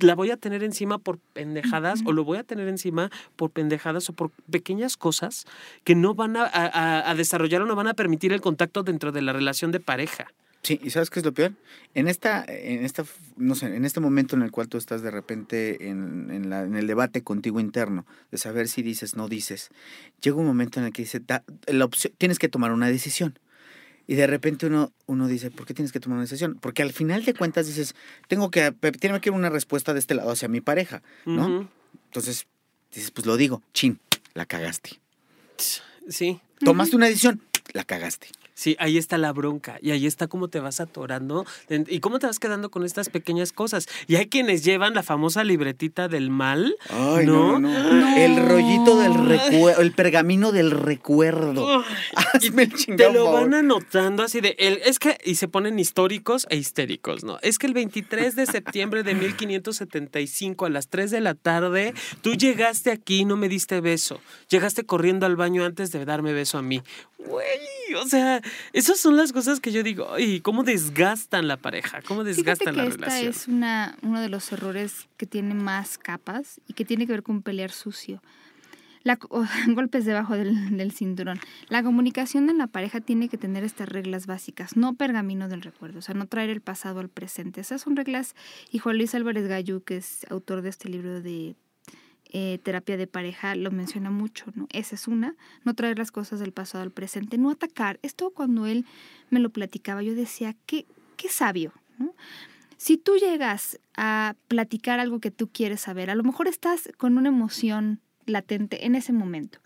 la voy a tener encima por pendejadas o lo voy a tener encima por pendejadas o por pequeñas cosas que no van a, a- a desarrollar o no van a permitir el contacto dentro de la relación de pareja. Sí, ¿y sabes qué es lo peor? En esta, en esta, no sé, en este momento en el cual tú estás de repente en, en la- en el debate contigo interno, de saber si dices, no dices, llega un momento en el que dice, da- la opción, tienes que tomar una decisión. Y de repente uno, uno dice, ¿por qué tienes que tomar una decisión? Porque al final de cuentas dices, tengo que, tiene que haber una respuesta de este lado hacia mi pareja, ¿no? Entonces dices, pues lo digo, chin, la cagaste. Sí. Tomaste una decisión, la cagaste. Sí, ahí está la bronca y ahí está cómo te vas atorando y cómo te vas quedando con estas pequeñas cosas. Y hay quienes llevan la famosa libretita del mal. Ay, no, ¿No? no, no. El rollito del recuerdo, el pergamino del recuerdo. Hazme el Te lo favor. van anotando así de el, es que y se ponen históricos e histéricos, ¿no? Es que el 23 de septiembre de 1575 a las 3 de la tarde tú llegaste aquí y no me diste beso. Llegaste corriendo al baño antes de darme beso a mí. Güey, o sea, esas son las cosas que yo digo, ay, cómo desgastan la pareja, cómo Fíjate desgastan que la esta relación. es una, uno de los errores que tiene más capas y que tiene que ver con pelear sucio. La, oh, golpes debajo del, del cinturón. La comunicación en la pareja tiene que tener estas reglas básicas, no pergamino del recuerdo, o sea, no traer el pasado al presente. Esas son reglas, y Juan Luis Álvarez Gallú, que es autor de este libro de eh, terapia de pareja, lo menciona mucho, ¿no? Esa es una, no traer las cosas del pasado al presente, no atacar. Esto cuando él me lo platicaba, yo decía, qué, sabio. Si tú llegas a platicar algo que tú quieres saber, a lo mejor estás con una emoción latente en ese momento.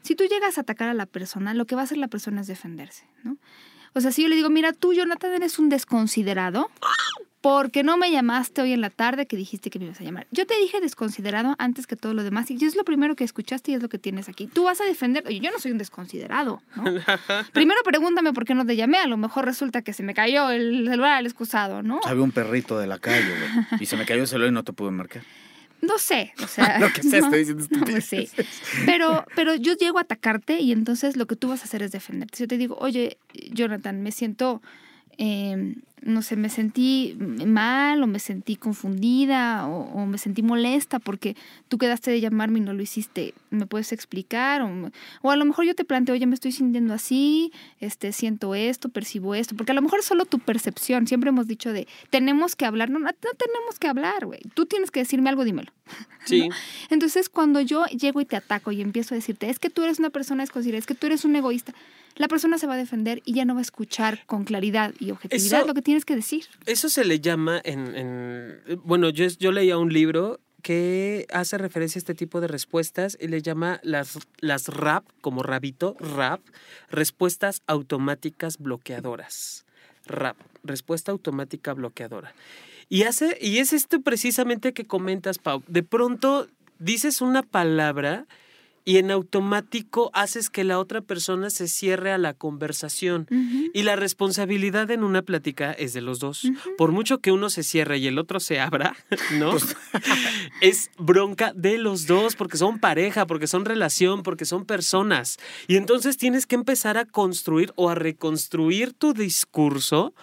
Si tú llegas a atacar a la persona, lo que va a hacer la persona es defenderse, ¿no? O sea, si yo le digo, mira, tú, Jonathan, eres un desconsiderado porque no me llamaste hoy en la tarde que dijiste que me ibas a llamar. Yo te dije desconsiderado antes que todo lo demás y es lo primero que escuchaste y es lo que tienes aquí. Tú vas a defender, oye, yo no soy un desconsiderado, ¿no? Primero pregúntame por qué no te llamé, a lo mejor resulta que se me cayó el celular al excusado, ¿no? Había un perrito de la calle, güey, y se me cayó el celular y no te pude marcar. No sé, o sea. Lo que sea, no, estoy diciendo no, pues sí. Pero, pero yo llego a atacarte y entonces lo que tú vas a hacer es defenderte. Si yo te digo, oye, Jonathan, me siento, eh, no sé, me sentí mal o me sentí confundida o, o, me sentí molesta porque tú quedaste de llamarme y no lo hiciste. ¿Me puedes explicar? O, o, a lo mejor yo te planteo, oye, me estoy sintiendo así, este, siento esto, percibo esto, porque a lo mejor es solo tu percepción. Siempre hemos dicho de, tenemos que hablar. No, no, tenemos que hablar, güey. Tú tienes que decirme algo, dímelo. Sí. ¿No? Entonces, cuando yo llego y te ataco y empiezo a decirte, es que tú eres una persona desconsiderada, es que tú eres un egoísta, la persona se va a defender y ya no va a escuchar con claridad y objetividad Eso- lo que que decir. Eso se le llama en... en- bueno, yo, yo leía un libro que hace referencia a este tipo de respuestas y le llama las, las RAP, como rabito, RAP, respuestas automáticas bloqueadoras. RAP, respuesta automática bloqueadora. Y, hace, y es esto precisamente que comentas, Pau. De pronto dices una palabra y en automático haces que la otra persona se cierre a la conversación. Y la responsabilidad en una plática es de los dos. Por mucho que uno se cierre y el otro se abra, ¿no? Pues, es bronca de los dos, porque son pareja, porque son relación, porque son personas. Y entonces tienes que empezar a construir o a reconstruir tu discurso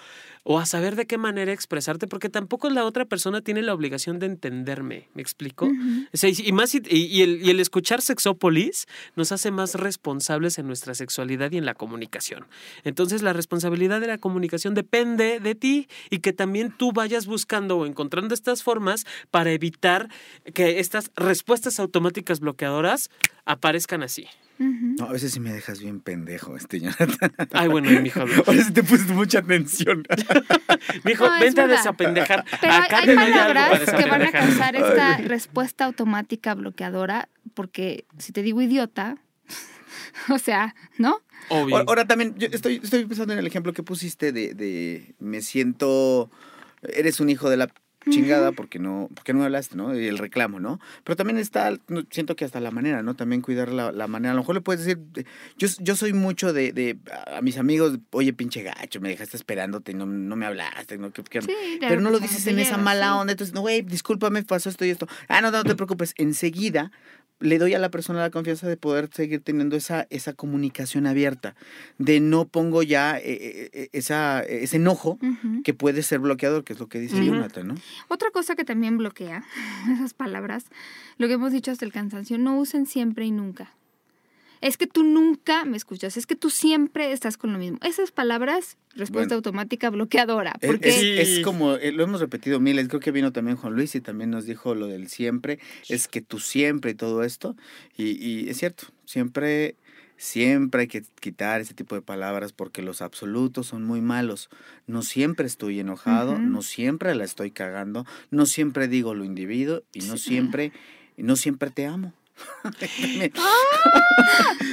o a saber de qué manera expresarte, porque tampoco la otra persona tiene la obligación de entenderme. ¿Me explico? Ujú. O sea, y, y más, y, y el, y el escuchar Sexópolis nos hace más responsables en nuestra sexualidad y en la comunicación. Entonces, la responsabilidad de la comunicación depende de ti y que también tú vayas buscando o encontrando estas formas para evitar que estas respuestas automáticas bloqueadoras aparezcan así. No, a veces sí me dejas bien pendejo, este Jonathan. Ay, bueno, mijo, Ahora sí te puse mucha atención. mijo No, es vente a desapendejar. Pero hay, Acá palabras que van a causar esta respuesta automática bloqueadora, porque si te digo idiota, o sea, ¿no? Obvio. Ahora, ahora también, yo estoy, estoy pensando en el ejemplo que pusiste de, de me siento, eres un hijo de la chingada porque no, porque no me hablaste, ¿no? Y el reclamo, ¿no? Pero también está, siento que hasta la manera, ¿no? También cuidar la, la manera. A lo mejor le puedes decir, eh, yo, yo soy mucho de, de a mis amigos, oye, pinche gacho, me dejaste esperándote y no, no me hablaste, ¿no? Que- que- Sí, pero no lo dices en esa mala onda. Entonces, no, güey, discúlpame, pasó esto y esto. Ah, no, no, no te preocupes. Enseguida le doy a la persona la confianza de poder seguir teniendo esa, esa comunicación abierta. De no pongo ya eh, eh, esa, ese enojo que puede ser bloqueador, que es lo que dice Ujú. Jonathan, ¿no? Otra cosa que también bloquea esas palabras, lo que hemos dicho hasta el cansancio, no usen siempre y nunca. Es que tú nunca me escuchas, es que tú siempre estás con lo mismo. Esas palabras, respuesta Bueno. automática bloqueadora. Es- Porque Es, como, eh, lo hemos repetido miles, creo que vino también Juan Luis y también nos dijo lo del siempre, es que tú siempre y todo esto, y, y es cierto, siempre, siempre hay que quitar ese tipo de palabras porque los absolutos son muy malos. No siempre estoy enojado, no siempre la estoy cagando, no siempre digo lo individuo y no Sí. siempre, no siempre te amo. También.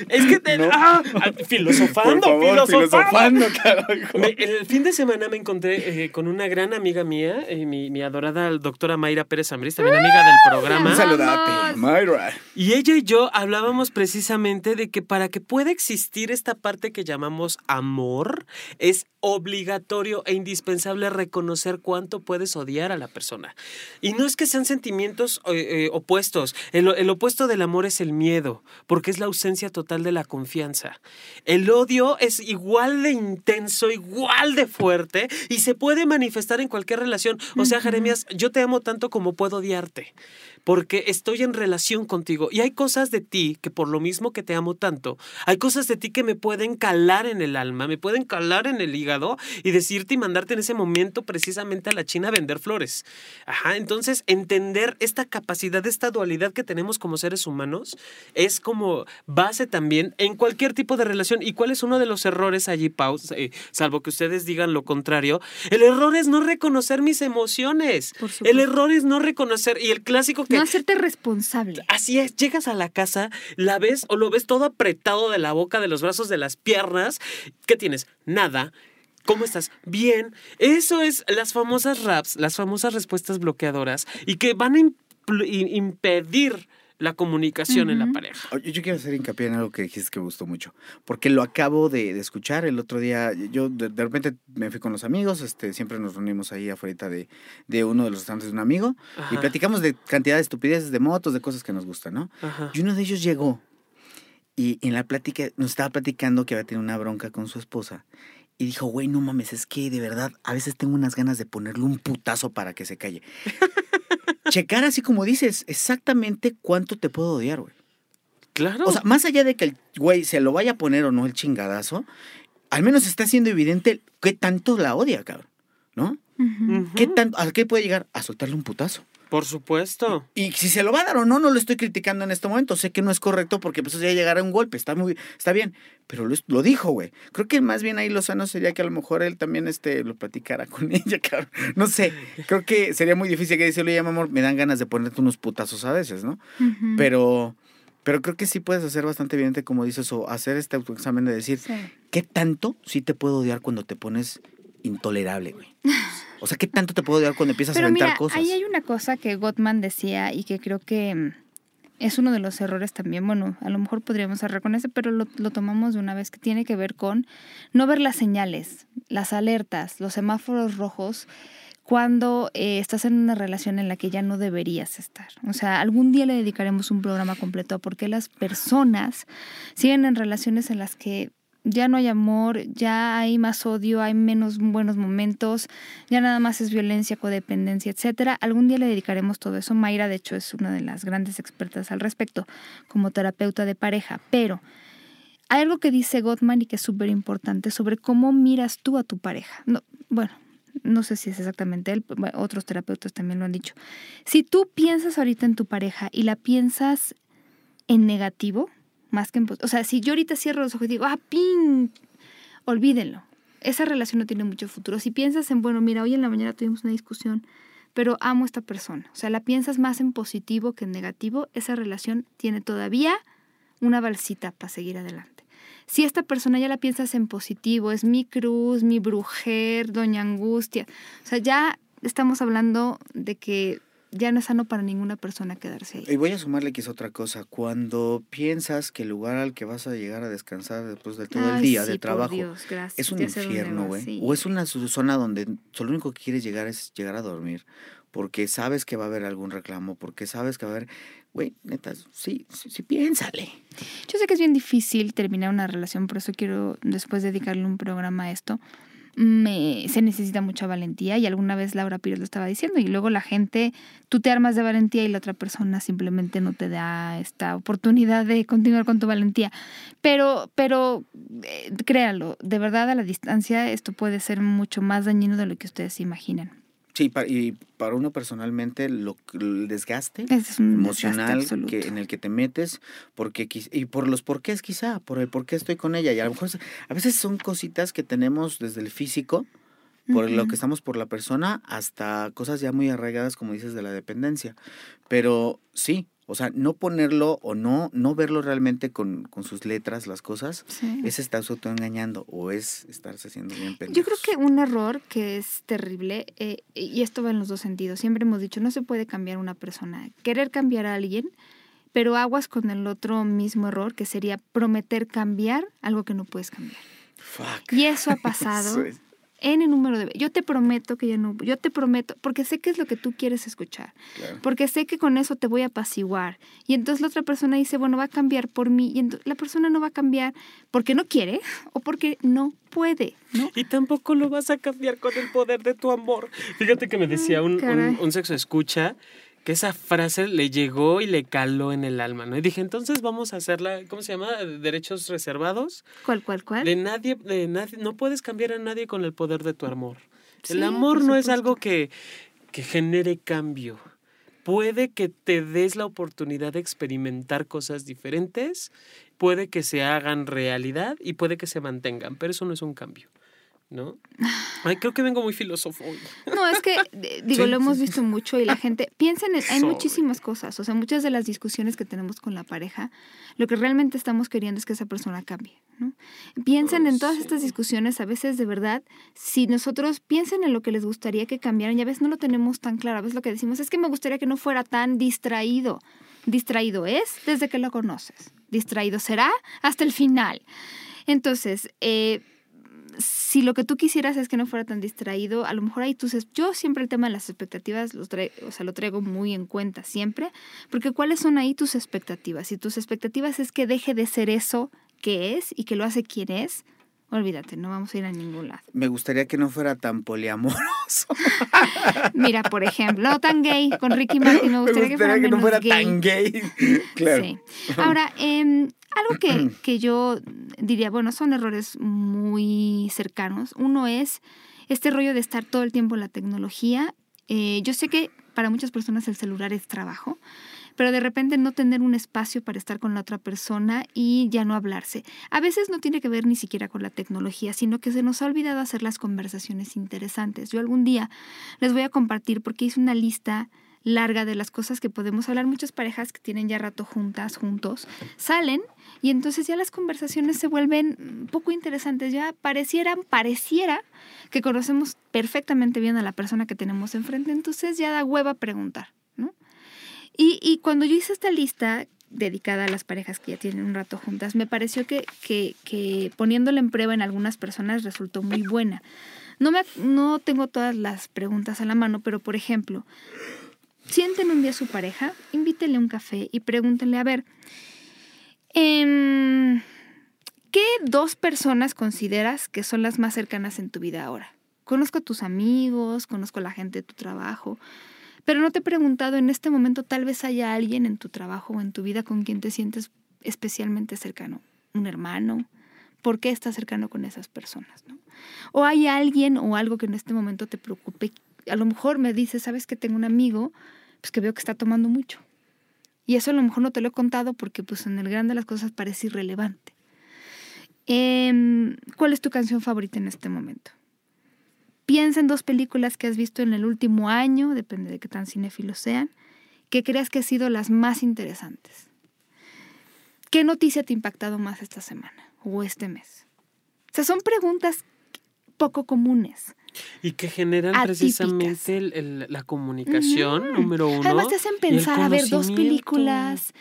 Es que te, No. ah, ah, filosofando, Por favor, filosofando. filosofando, carajo. Me- el fin de semana me encontré eh, con una gran amiga mía, eh, mi, mi adorada doctora Mayra Pérez Ambris, también amiga del programa. Un saludate. Mayra. Y ella y yo hablábamos precisamente de que para que pueda existir esta parte que llamamos amor, es obligatorio e indispensable reconocer cuánto puedes odiar a la persona. Y no es que sean sentimientos eh, eh, opuestos. El, el opuesto del amor es el miedo, porque es la ausencia total de la confianza. El odio es igual de intenso, igual de fuerte y se puede manifestar en cualquier relación. O sea, Jeremías, yo te amo tanto como puedo odiarte, porque estoy en relación contigo y hay cosas de ti que por lo mismo que te amo tanto, hay cosas de ti que me pueden calar en el alma, me pueden calar en el hígado y decirte y mandarte en ese momento precisamente a la China a vender flores. Ajá, entonces entender esta capacidad, esta dualidad que tenemos como seres humanos es como base también en cualquier tipo de relación. ¿Y cuál es uno de los errores allí, Pau? Eh, salvo que ustedes digan lo contrario. El error es no reconocer mis emociones. El error es no reconocer. Y el clásico que No hacerte responsable. Así es, llegas a la casa, la ves o lo ves todo apretado de la boca, de los brazos, de las piernas. ¿Qué tienes? Nada. ¿Cómo estás? Bien. Eso es las famosas raps, las famosas respuestas bloqueadoras y que van a impedir la comunicación en la pareja. Oye, Yo quiero hacer hincapié en algo que dijiste que me gustó mucho, porque lo acabo de, de escuchar el otro día. Yo de, de repente me fui con los amigos, este, siempre nos reunimos ahí afuera de, de uno de los restaurantes de un amigo y Ajá, platicamos de cantidad de estupideces, de motos, de cosas que nos gustan, ¿no? ajá. Y uno de ellos llegó y en la plática nos estaba platicando que había tenido una bronca con su esposa. Y dijo, güey, no mames, es que de verdad a veces tengo unas ganas de ponerle un putazo para que se calle. Checar así como dices, exactamente cuánto te puedo odiar, güey. Claro. O sea, más allá de que el güey se lo vaya a poner o no el chingadazo, al menos está siendo evidente qué tanto la odia, cabrón. ¿No? ¿Qué tanto, ¿A qué puede llegar? A soltarle un putazo. Por supuesto. Y si se lo va a dar o no, no lo estoy criticando en este momento. Sé que no es correcto porque pues ya llegará un golpe, está muy, está bien. Pero lo, lo dijo, güey. Creo que más bien ahí lo sano sería que a lo mejor él también este, lo platicara con ella, cabrón. No sé. Creo que sería muy difícil que decirle, oye, mi amor, me dan ganas de ponerte unos putazos a veces, ¿no? Pero, pero creo que sí puedes hacer bastante evidente, como dices, o hacer este autoexamen de decir, Sí. ¿qué tanto sí te puedo odiar cuando te pones intolerable, güey? O sea, ¿qué tanto te puedo odiar cuando empiezas a Pero aventar mira, cosas? ahí hay una cosa que Gottman decía y que creo que mm, es uno de los errores también. Bueno, a lo mejor podríamos cerrar con ese, pero lo, lo tomamos de una vez que tiene que ver con no ver las señales, las alertas, los semáforos rojos cuando eh, estás en una relación en la que ya no deberías estar. O sea, algún día le dedicaremos un programa completo a por qué las personas siguen en relaciones en las que ya no hay amor, ya hay más odio, hay menos buenos momentos, ya nada más es violencia, codependencia, etcétera. Algún día le dedicaremos todo eso. Mayra, de hecho, es una de las grandes expertas al respecto como terapeuta de pareja, pero hay algo que dice Gottman y que es súper importante sobre cómo miras tú a tu pareja. No, bueno, no sé si es exactamente él, otros terapeutas también lo han dicho. Si tú piensas ahorita en tu pareja y la piensas en negativo, más que en... O sea, si yo ahorita cierro los ojos y digo, ah, pin, olvídenlo. Esa relación no tiene mucho futuro. Si piensas en, bueno, mira, hoy en la mañana tuvimos una discusión, pero amo a esta persona. O sea, la piensas más en positivo que en negativo, esa relación tiene todavía una balsita para seguir adelante. Si esta persona ya la piensas en positivo, es mi cruz, mi brujer, doña angustia. O sea, ya estamos hablando de que ya no es sano para ninguna persona quedarse ahí. Y voy a sumarle que es otra cosa. Cuando piensas que el lugar al que vas a llegar a descansar después de todo el día sí, de trabajo Dios, gracias. es un Ya infierno, güey. sí. O es una zona donde lo único que quieres llegar es llegar a dormir. Porque sabes que va a haber algún reclamo, porque sabes que va a haber... Güey, neta, sí, sí, sí, piénsale. Yo sé que es bien difícil terminar una relación, por eso quiero después dedicarle un programa a esto. Me, se necesita mucha valentía y alguna vez Laura Pires lo estaba diciendo y luego la gente, tú te armas de valentía y la otra persona simplemente no te da esta oportunidad de continuar con tu valentía. Pero, pero eh, créalo, de verdad a la distancia esto puede ser mucho más dañino de lo que ustedes imaginan. Sí, y para uno personalmente lo, el desgaste es desgaste emocional absoluto. que, en el que te metes porque y por los porqués quizá, por el por qué estoy con ella y a lo mejor a veces son cositas que tenemos desde el físico por lo Ujú. que estamos por la persona hasta cosas ya muy arraigadas como dices de la dependencia. Pero sí, o sea, no ponerlo o no no verlo realmente con, con sus letras las cosas Sí. es estarse autoengañando o es estarse haciendo bien Yo creo pendejos. que un error que es terrible, eh, y esto va en los dos sentidos, siempre hemos dicho, no se puede cambiar una persona. Querer cambiar a alguien, pero aguas con el otro mismo error, que sería prometer cambiar algo que no puedes cambiar. Fuck. Y eso ha pasado Eso es- N número de yo te prometo que ya no, yo te prometo, porque sé que es lo que tú quieres escuchar, Claro. porque sé que con eso te voy a apaciguar. Y entonces la otra persona dice, bueno, va a cambiar por mí, y entonces la persona no va a cambiar porque no quiere o porque no puede, ¿no? Y tampoco lo vas a cambiar con el poder de tu amor. Fíjate que me decía un, un, un sexo escucha que esa frase le llegó y le caló en el alma, ¿no? Y dije, entonces vamos a hacerla, ¿cómo se llama? Derechos reservados. ¿Cuál, cuál, cuál? De nadie, de nadie, no puedes cambiar a nadie con el poder de tu amor. El amor no es algo que, que genere cambio. Puede que te des la oportunidad de experimentar cosas diferentes, puede que se hagan realidad y puede que se mantengan, pero eso no es un cambio, ¿no? Ay, creo que vengo muy filósofo. No, es que, digo, Sí, lo hemos visto mucho y la gente piensa en, hay muchísimas cosas, o sea, muchas de las discusiones que tenemos con la pareja, lo que realmente estamos queriendo es que esa persona cambie, ¿no? Piensen en todas sí. estas discusiones, a veces de verdad, si nosotros piensen en lo que les gustaría que cambiaran y a veces no lo tenemos tan claro, a veces lo que decimos es que me gustaría que no fuera tan distraído. Distraído es desde que lo conoces, distraído será hasta el final. Entonces, eh, si lo que tú quisieras es que no fuera tan distraído, a lo mejor ahí tú... ses- Yo siempre el tema de las expectativas los trae- o sea, lo traigo muy en cuenta siempre, porque ¿cuáles son ahí tus expectativas? Si tus expectativas es que deje de ser eso que es y que lo hace quien es, olvídate, no vamos a ir a ningún lado. Me gustaría que no fuera tan poliamoroso. Mira, por ejemplo, no tan gay, con Ricky Martin me gustaría, que fuera, que no fuera gay. tan gay. claro. Sí. Ahora, em, algo que, que yo diría, bueno, son errores muy cercanos. Uno es este rollo de estar todo el tiempo en la tecnología. Eh, yo sé que para muchas personas el celular es trabajo, pero de repente no tener un espacio para estar con la otra persona y ya no hablarse. A veces no tiene que ver ni siquiera con la tecnología, sino que se nos ha olvidado hacer las conversaciones interesantes. Yo algún día les voy a compartir porque hice una lista larga de las cosas que podemos hablar. Muchas parejas que tienen ya rato juntas, juntos, salen y entonces ya las conversaciones se vuelven poco interesantes. Ya parecieran, pareciera que conocemos perfectamente bien a la persona que tenemos enfrente, entonces ya da hueva preguntar, ¿no? Y, y cuando yo hice esta lista dedicada a las parejas que ya tienen un rato juntas, me pareció que, que, que poniéndola en prueba en algunas personas resultó muy buena. No, me, no tengo todas las preguntas a la mano, pero por ejemplo, sienten un día a su pareja, invítenle un café y pregúntenle, a ver, em, ¿qué dos personas consideras que son las más cercanas en tu vida ahora? Conozco a tus amigos, conozco a la gente de tu trabajo, pero no te he preguntado en este momento, tal vez haya alguien en tu trabajo o en tu vida con quien te sientes especialmente cercano, un hermano. ¿Por qué estás cercano con esas personas? O hay alguien o algo que en este momento te preocupe. A lo mejor me dices, sabes que tengo un amigo pues que veo que está tomando mucho. Y eso a lo mejor no te lo he contado porque pues en el gran de las cosas parece irrelevante. Em, ¿Cuál es tu canción favorita en este momento? Piensa en dos películas que has visto en el último año, depende de qué tan cinéfilos sean, que creas que han sido las más interesantes. ¿Qué noticia te ha impactado más esta semana o este mes? O sea, son preguntas poco comunes. Y que generan Atípicas. precisamente el- el- la comunicación, número uno. Además te hacen pensar, a ver, dos películas,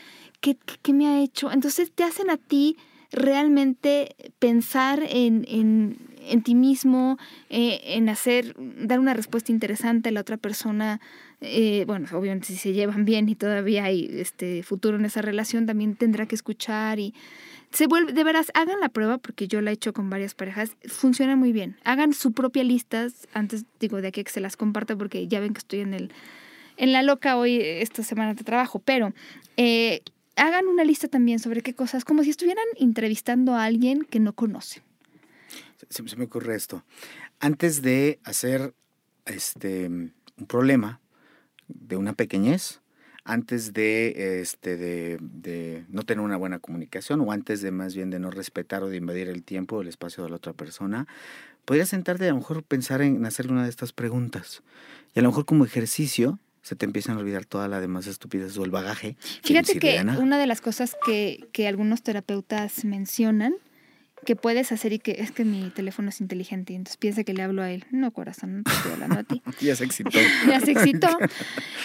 ¿qué, qué, qué me ha hecho? Entonces te hacen a ti realmente pensar en, en, en ti mismo, eh, en hacer, dar una respuesta interesante a la otra persona. Eh, bueno, obviamente si se llevan bien y todavía hay este futuro en esa relación, también tendrá que escuchar y se vuelve, de veras, hagan la prueba porque yo la he hecho con varias parejas, funciona muy bien. Hagan su propia lista, antes digo de aquí que se las comparta porque ya ven que estoy en el en la loca hoy esta semana de trabajo, pero eh, hagan una lista también sobre qué cosas, como si estuvieran entrevistando a alguien que no conocen. Se, se me ocurre esto. Antes de hacer este un problema de una pequeñez, antes de este de, de no tener una buena comunicación o antes de más bien de no respetar o de invadir el tiempo o el espacio de la otra persona, podrías sentarte y a lo mejor pensar en hacerle una de estas preguntas. Y a lo mejor como ejercicio se te empiezan a olvidar toda la demás estupidez o el bagaje. que no Fíjate que nada. una de las cosas que, que algunos terapeutas mencionan que puedes hacer y que es que mi teléfono es inteligente y entonces piensa que le hablo a él. No, corazón, no te estoy hablando a ti. Ya se excitó. ya se excitó,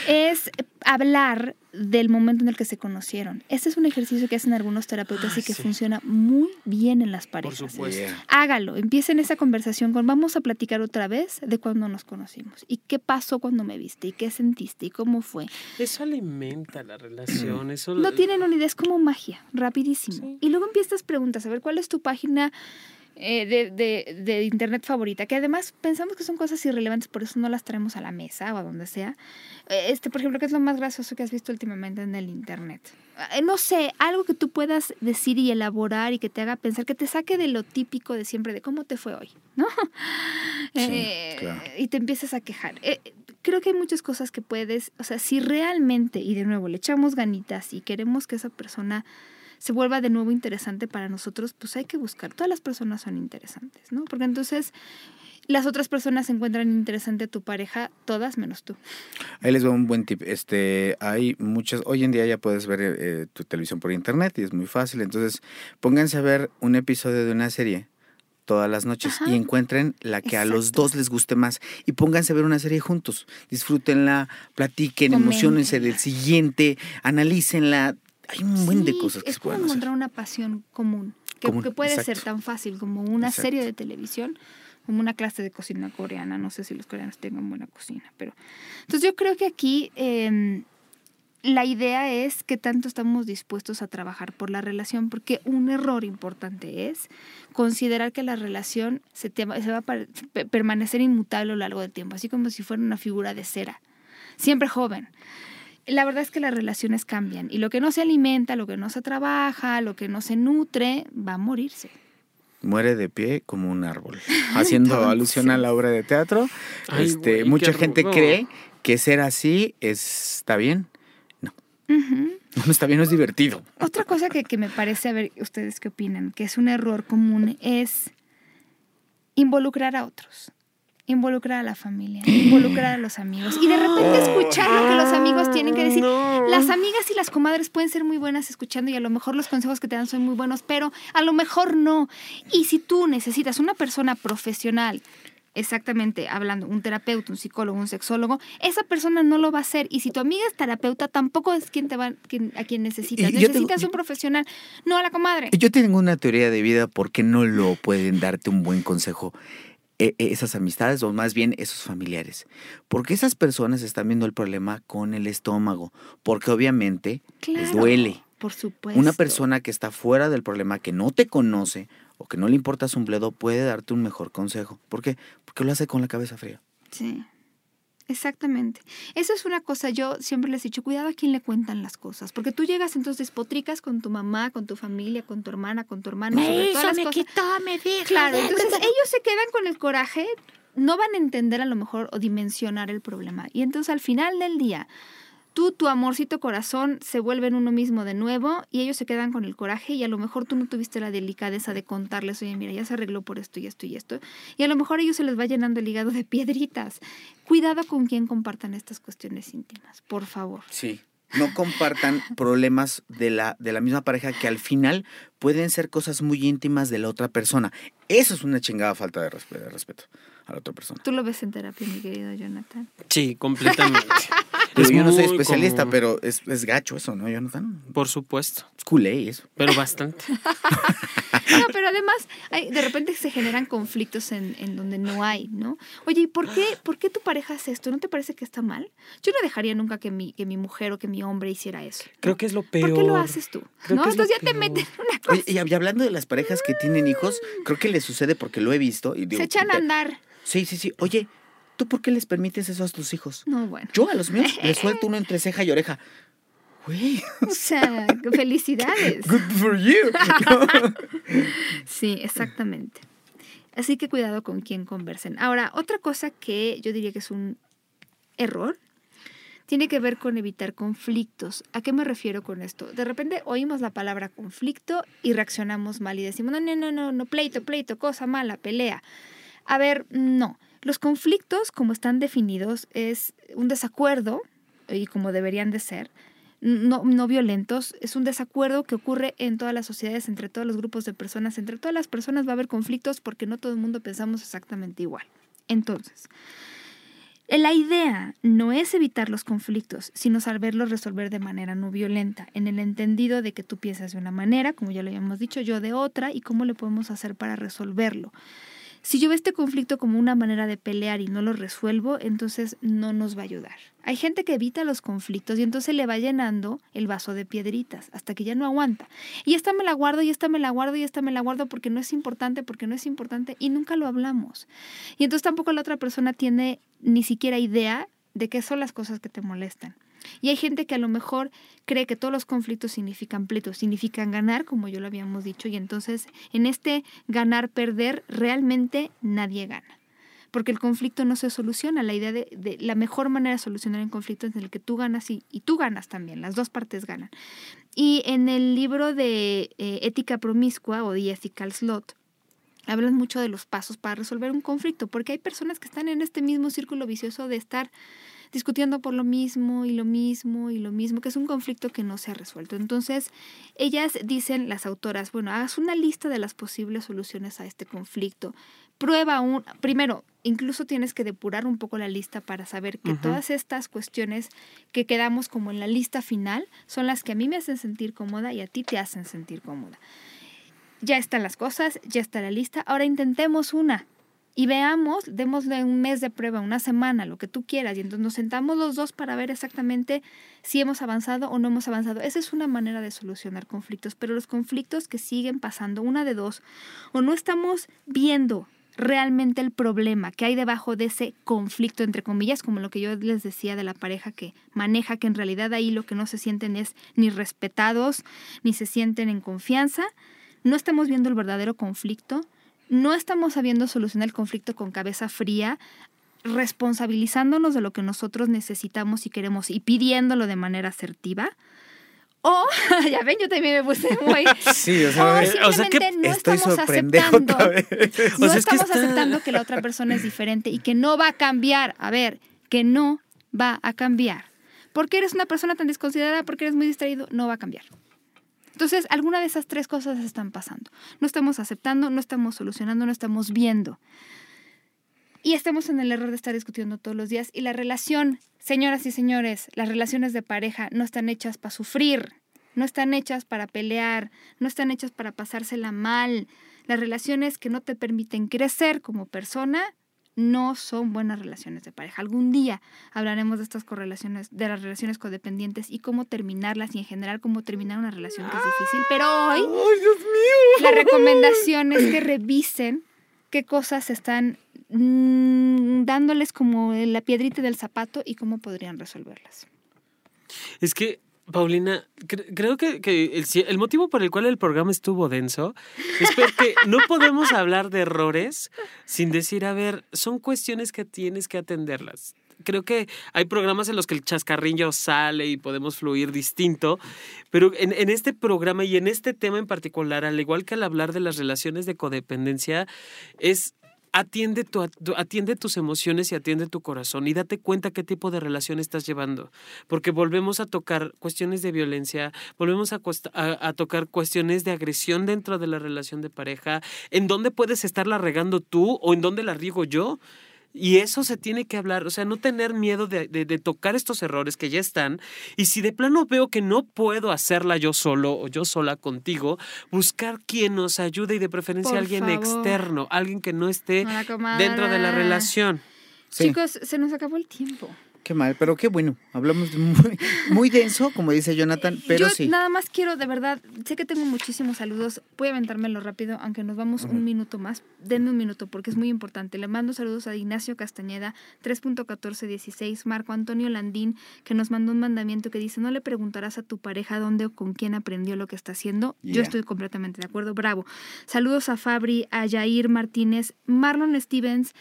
es hablar del momento en el que se conocieron. Este es un ejercicio que hacen algunos terapeutas Ah, y que sí. funciona muy bien en las Por parejas. supuesto. Yeah. Hágalo, empiecen esa conversación con vamos a platicar otra vez de cuando nos conocimos y qué pasó cuando me viste y qué sentiste y cómo fue. Eso alimenta la relación. Eso No tienen una idea, es como magia, rapidísimo. Sí. Y luego empiezas preguntas, a ver cuál es tu página eh, de, de- de internet favorita, que además pensamos que son cosas irrelevantes, por eso no las traemos a la mesa o a donde sea. Eh, Este, por ejemplo, ¿qué es lo más gracioso que has visto últimamente en el internet? Eh, No sé, algo que tú puedas decir y elaborar y que te haga pensar, que te saque de lo típico de siempre, de cómo te fue hoy, ¿no? Sí, Eh, claro. Y te empiezas a quejar. Eh, creo que hay muchas cosas que puedes, o sea, si realmente, y de nuevo, le echamos ganitas y queremos que esa persona se vuelva de nuevo interesante para nosotros, pues hay que buscar. Todas las personas son interesantes, ¿no? Porque entonces las otras personas encuentran interesante a tu pareja, todas menos tú. Ahí les va un buen tip. Este, hay muchas, hoy en día ya puedes ver eh, tu televisión por internet y es muy fácil. Entonces, pónganse a ver un episodio de una serie todas las noches Ajá. y encuentren la que a los dos les guste más y pónganse a ver una serie juntos. Disfrútenla, platiquen, Coméntenla. emocionense del siguiente, analícenla. Hay un buen de Sí, cosas que es se como pueden hacer. encontrar una pasión común, que, Común, que puede ser exacto. tan fácil como una Exacto. serie de televisión, como una clase de cocina coreana. No sé si los coreanos tengan buena cocina, pero... Entonces yo creo que aquí eh, la idea es que tanto estamos dispuestos a trabajar por la relación, porque un error importante es considerar que la relación se, te va, se va a permanecer inmutable a lo largo del tiempo, así como si fuera una figura de cera, siempre joven. La verdad es que las relaciones cambian y lo que no se alimenta, lo que no se trabaja, lo que no se nutre, va a morirse. Muere de pie como un árbol. Haciendo Entonces- alusión a la obra de teatro. Ay, este, güey, mucha gente rudo. cree que ser así es- está bien. Ujú. No está bien, no es divertido. Otra cosa que, que me parece, a ver, ustedes qué opinan, que es un error común, es involucrar a otros, involucrar a la familia, involucrar a los amigos y de repente escuchar lo que los amigos tienen que decir. No. Las amigas y las comadres pueden ser muy buenas escuchando y a lo mejor los consejos que te dan son muy buenos, pero a lo mejor no. Y si tú necesitas una persona profesional, exactamente hablando, un terapeuta, un psicólogo, un sexólogo, esa persona no lo va a hacer. Y si tu amiga es terapeuta, tampoco es quien te va, quien- a quien necesitas. Tengo- necesitas un profesional, no a la comadre. Yo tengo una teoría de vida por qué no lo pueden darte un buen consejo esas amistades o más bien esos familiares. Porque esas personas están viendo el problema con el estómago, porque obviamente les duele. Por supuesto. Una persona que está fuera del problema, que no te conoce o que no le importa un bledo, puede darte un mejor consejo. ¿Por qué? Porque lo hace con la cabeza fría. Sí. Exactamente. Eso es una cosa, yo siempre les he dicho, cuidado a quién le cuentan las cosas, porque tú llegas entonces potricas con tu mamá, con tu familia, con tu hermana, con tu hermano, sobre todas las cosas. me dijo. Claro, entonces ellos se quedan con el coraje, no van a entender a lo mejor o dimensionar el problema. Y entonces al final del día, tú, tu amorcito corazón, se vuelven uno mismo de nuevo y ellos se quedan con el coraje y a lo mejor tú no tuviste la delicadeza de contarles, oye, mira, ya se arregló por esto y esto y esto. Y a lo mejor a ellos se les va llenando el hígado de piedritas. Cuidado con quien compartan estas cuestiones íntimas, por favor. Sí. No compartan problemas de la, de la misma pareja que al final pueden ser cosas muy íntimas de la otra persona. Eso es una chingada falta de respe- de respeto a la otra persona. Tú lo ves en terapia, mi querido Jonathan. Sí, completamente. Es yo no soy especialista, común. pero es, es gacho eso, ¿no, Jonathan? Por supuesto, Es culé eso. pero bastante. No, pero además hay- de repente se generan conflictos en, en donde no hay, ¿no? Oye, ¿y por qué, por qué tu pareja hace esto? ¿No te parece que está mal? Yo no dejaría nunca que mi, que mi mujer o que mi hombre hiciera eso. ¿no? Creo que es lo peor. ¿Por qué lo haces tú? Creo ¿No? Entonces ya te meten en una cosa. Oye, y hab- y hablando de las parejas que tienen hijos, creo que les sucede porque lo he visto. Y digo, se echan a andar. Sí, sí, sí. Oye, ¿tú por qué les permites eso a tus hijos? No, bueno. Yo a los míos les suelto uno entre ceja y oreja. Güey, O sea, felicidades. good for you. Sí, exactamente. Así que cuidado con quién conversen. Ahora, otra cosa que yo diría que es un error tiene que ver con evitar conflictos. ¿A qué me refiero con esto? De repente oímos la palabra conflicto y reaccionamos mal y decimos, no, no, no, no, no, pleito, pleito, cosa mala, pelea. A ver, no. Los conflictos, como están definidos, es un desacuerdo, y como deberían de ser, no, no violentos, es un desacuerdo que ocurre en todas las sociedades, entre todos los grupos de personas, entre todas las personas va a haber conflictos porque no todo el mundo pensamos exactamente igual. Entonces, La idea no es evitar los conflictos, sino saberlos resolver de manera no violenta, en el entendido de que tú piensas de una manera, como ya lo habíamos dicho, yo de otra, y cómo le podemos hacer para resolverlo. Si yo veo este conflicto como una manera de pelear y no lo resuelvo, entonces no nos va a ayudar. Hay gente que evita los conflictos y entonces le va llenando el vaso de piedritas hasta que ya no aguanta. Y esta me la guardo, y esta me la guardo, y esta me la guardo porque no es importante, porque no es importante, y nunca lo hablamos. Y entonces tampoco la otra persona tiene ni siquiera idea de qué son las cosas que te molestan. Y hay gente que a lo mejor cree que todos los conflictos significan pleitos, significan ganar, como yo lo habíamos dicho, y entonces en este ganar-perder realmente nadie gana. Porque el conflicto no se soluciona. La idea de, la mejor manera de solucionar un conflicto es en el que tú ganas y, tú ganas también, las dos partes ganan. Y en el libro de eh, Ética Promiscua o The Ethical Slot, hablan mucho de los pasos para resolver un conflicto, porque hay personas que están en este mismo círculo vicioso de estar discutiendo por lo mismo y lo mismo y lo mismo, que es un conflicto que no se ha resuelto. Entonces, ellas dicen, las autoras, bueno, hagas una lista de las posibles soluciones a este conflicto. Prueba un, primero, incluso tienes que depurar un poco la lista para saber que todas estas cuestiones que quedamos como en la lista final son las que a mí me hacen sentir cómoda y a ti te hacen sentir cómoda. Ya están las cosas, ya está la lista, ahora intentemos una y veamos, démosle un mes de prueba, una semana, lo que tú quieras, y entonces nos sentamos los dos para ver exactamente si hemos avanzado o no hemos avanzado. Esa es una manera de solucionar conflictos, pero los conflictos que siguen pasando, una de dos, o no estamos viendo realmente el problema que hay debajo de ese conflicto, entre comillas, como lo que yo les decía de la pareja que maneja, que en realidad ahí lo que no se sienten es ni respetados, ni se sienten en confianza, no estamos viendo el verdadero conflicto, no estamos sabiendo solucionar el conflicto con cabeza fría, responsabilizándonos de lo que nosotros necesitamos y queremos y pidiéndolo de manera asertiva. O, ya ven, yo también me puse muy... Sí, o sea, o sea que no estamos aceptando, no estamos aceptando que la otra persona es diferente y que no va a cambiar. A ver, que no va a cambiar. Porque eres una persona tan desconsiderada, porque eres muy distraído, no va a cambiar. Entonces, alguna de esas tres cosas están pasando. No estamos aceptando, no estamos solucionando, no estamos viendo. Y estamos en el error de estar discutiendo todos los días. Y la relación, señoras y señores, las relaciones de pareja no están hechas para sufrir, no están hechas para pelear, no están hechas para pasársela mal. Las relaciones que no te permiten crecer como persona no son buenas relaciones de pareja. Algún día hablaremos de estas correlaciones, de las relaciones codependientes y cómo terminarlas y en general cómo terminar una relación que es difícil. Pero hoy la recomendación es que revisen qué cosas están mm, dándoles como la piedrita del zapato y cómo podrían resolverlas. Es que Paulina, creo que, el, motivo por el cual el programa estuvo denso es porque no podemos hablar de errores sin decir, a ver, son cuestiones que tienes que atenderlas. Creo que hay programas en los que el chascarrillo sale y podemos fluir distinto, pero en, este programa y en este tema en particular, al igual que al hablar de las relaciones de codependencia, es atiende, tu, atiende tus emociones y atiende tu corazón y date cuenta qué tipo de relación estás llevando. Porque volvemos a tocar cuestiones de violencia, volvemos a, a, tocar cuestiones de agresión dentro de la relación de pareja, en dónde puedes estarla regando tú o en dónde la riego yo. Y eso se tiene que hablar, o sea, no tener miedo de, tocar estos errores que ya están. Y si de plano veo que no puedo hacerla yo solo o yo sola contigo, buscar quien nos ayude y de preferencia alguien externo, alguien que no esté dentro de la relación. Chicos, se nos acabó el tiempo. Qué mal, pero qué bueno. Hablamos muy, muy denso, como dice Jonathan, pero Yo sí. Nada más quiero, de verdad, sé que tengo muchísimos saludos. Voy a aventármelo rápido, aunque nos vamos un minuto más. Denme un minuto porque es muy importante. Le mando saludos a Ignacio Castañeda, 3.1416, Marco Antonio Landín, que nos mandó un mandamiento que dice: No le preguntarás a tu pareja dónde o con quién aprendió lo que está haciendo. Yo estoy completamente de acuerdo. Bravo. Saludos a Fabri, a Jair Martínez, Marlon Stevens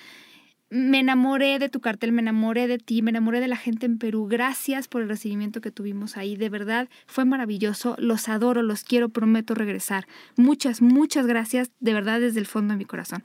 me enamoré de tu cartel, me enamoré de ti, me enamoré de la gente en Perú. Gracias por el recibimiento que tuvimos ahí. De verdad, fue maravilloso. Los adoro, los quiero, prometo regresar. Muchas, muchas gracias, de verdad, desde el fondo de mi corazón.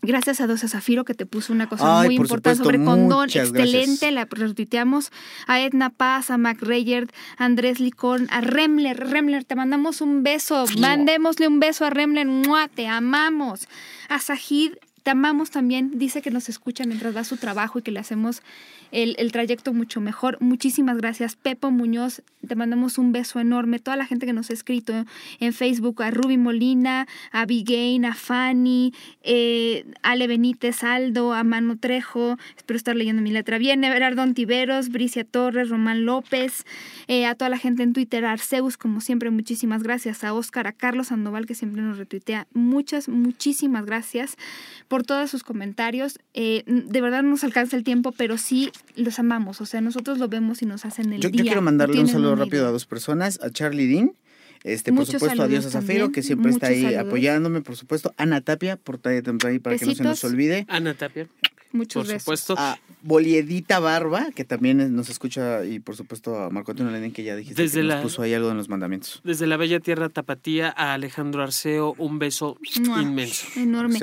Gracias a Dosa Zafiro que te puso una cosa muy importante sobre condón. Excelente, la retuiteamos. A Edna Paz, a Mac Reyerd, a Andrés Licón, a Remler. Remler, te mandamos un beso. Mandémosle un beso a Remler. Te amamos. A Sajid te amamos también. Dice que nos escucha mientras va a su trabajo y que le hacemos el, el trayecto mucho mejor. Muchísimas gracias, Pepo Muñoz. Te mandamos un beso enorme. Toda la gente que nos ha escrito en Facebook, a Ruby Molina, a Bigain, a Fanny, eh, Ale Benítez, Aldo, a Mano Trejo. Espero estar leyendo mi letra bien. Everardo Tiveros, Bricia Torres, Román López, eh, a toda la gente en Twitter, a Arceus, como siempre, muchísimas gracias. A Oscar, a Carlos Sandoval, que siempre nos retuitea. Muchas, muchísimas gracias por todos sus comentarios. Eh, de verdad no nos alcanza el tiempo, pero sí los amamos. O sea, nosotros lo vemos y nos hacen el Yo, día. yo quiero No mandarle un saludo rápido idea. a dos personas, a Charlie Dean, este, por supuesto, a Diosa saludos Zafiro, que siempre está ahí saludos. apoyándome, por supuesto, Ana Tapia, por ahí ahí para que no se nos olvide. Ana Tapia, Muchos por besos. supuesto. A Boliedita Barba, que también nos escucha, y por supuesto a Marco Antonio Lenin, que ya dijiste Desde que nos la- puso ahí algo en los mandamientos. Desde la bella tierra tapatía a Alejandro Arceo, un beso Mua. inmenso. Enorme.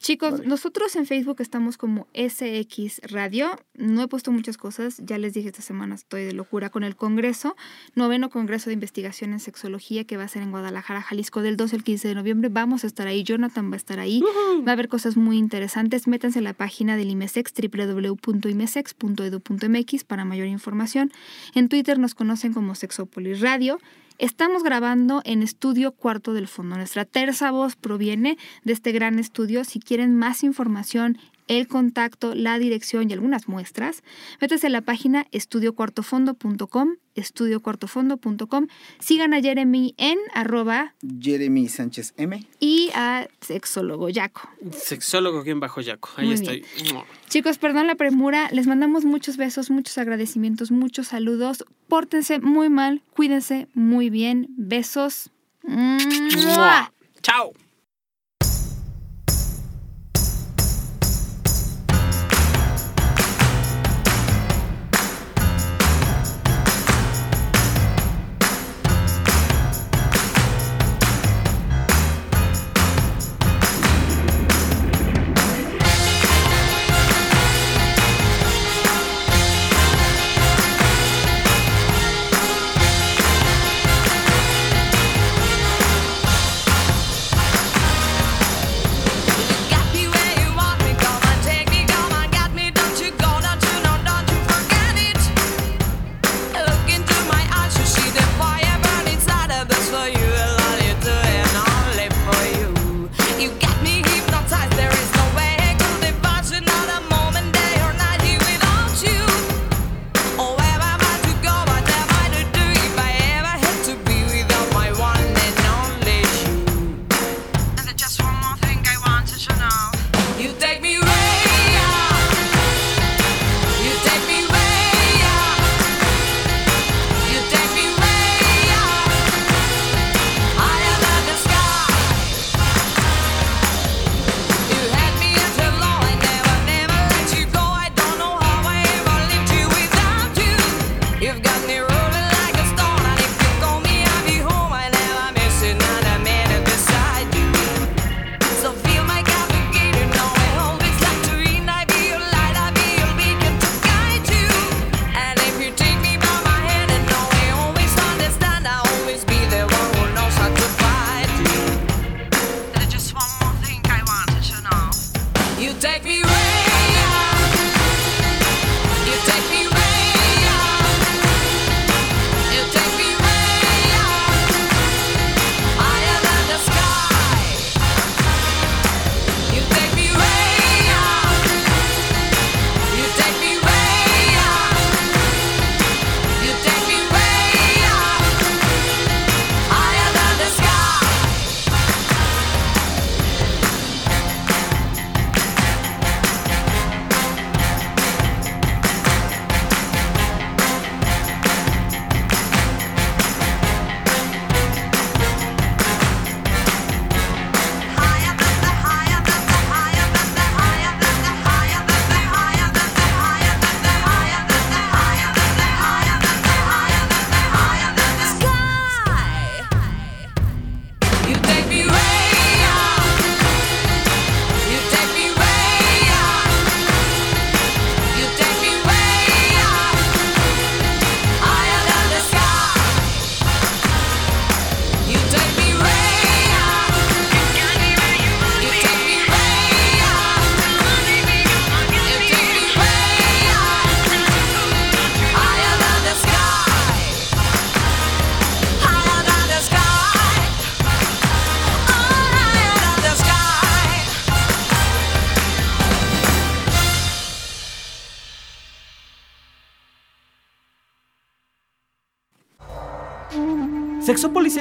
Chicos, Vale. nosotros en Facebook estamos como SX Radio. No he puesto muchas cosas. Ya les dije esta semana estoy de locura con el Congreso. Noveno Congreso de Investigación en Sexología que va a ser en Guadalajara, Jalisco, del 12 al 15 de noviembre. Vamos a estar ahí. Jonathan va a estar ahí. Va a haber cosas muy interesantes. Métanse a la página del IMESEX, www.imesex.edu.mx para mayor información. En Twitter nos conocen como Sexopolis Radio. Estamos grabando en Estudio Cuarto del Fondo. Nuestra terza voz proviene de este gran estudio. Si quieren más información, el contacto, la dirección y algunas muestras, métese a la página estudiocuartofondo.com, estudiocuartofondo.com. Sigan a Jeremy en arroba Jeremy Sánchez M. y a sexólogo Yaco. Sexólogo quien bajo Yaco. Ahí Muy estoy. Chicos, perdón la premura, les mandamos muchos besos, muchos agradecimientos, muchos saludos. Pórtense muy mal, cuídense muy bien. Besos. ¡Mua! Chao.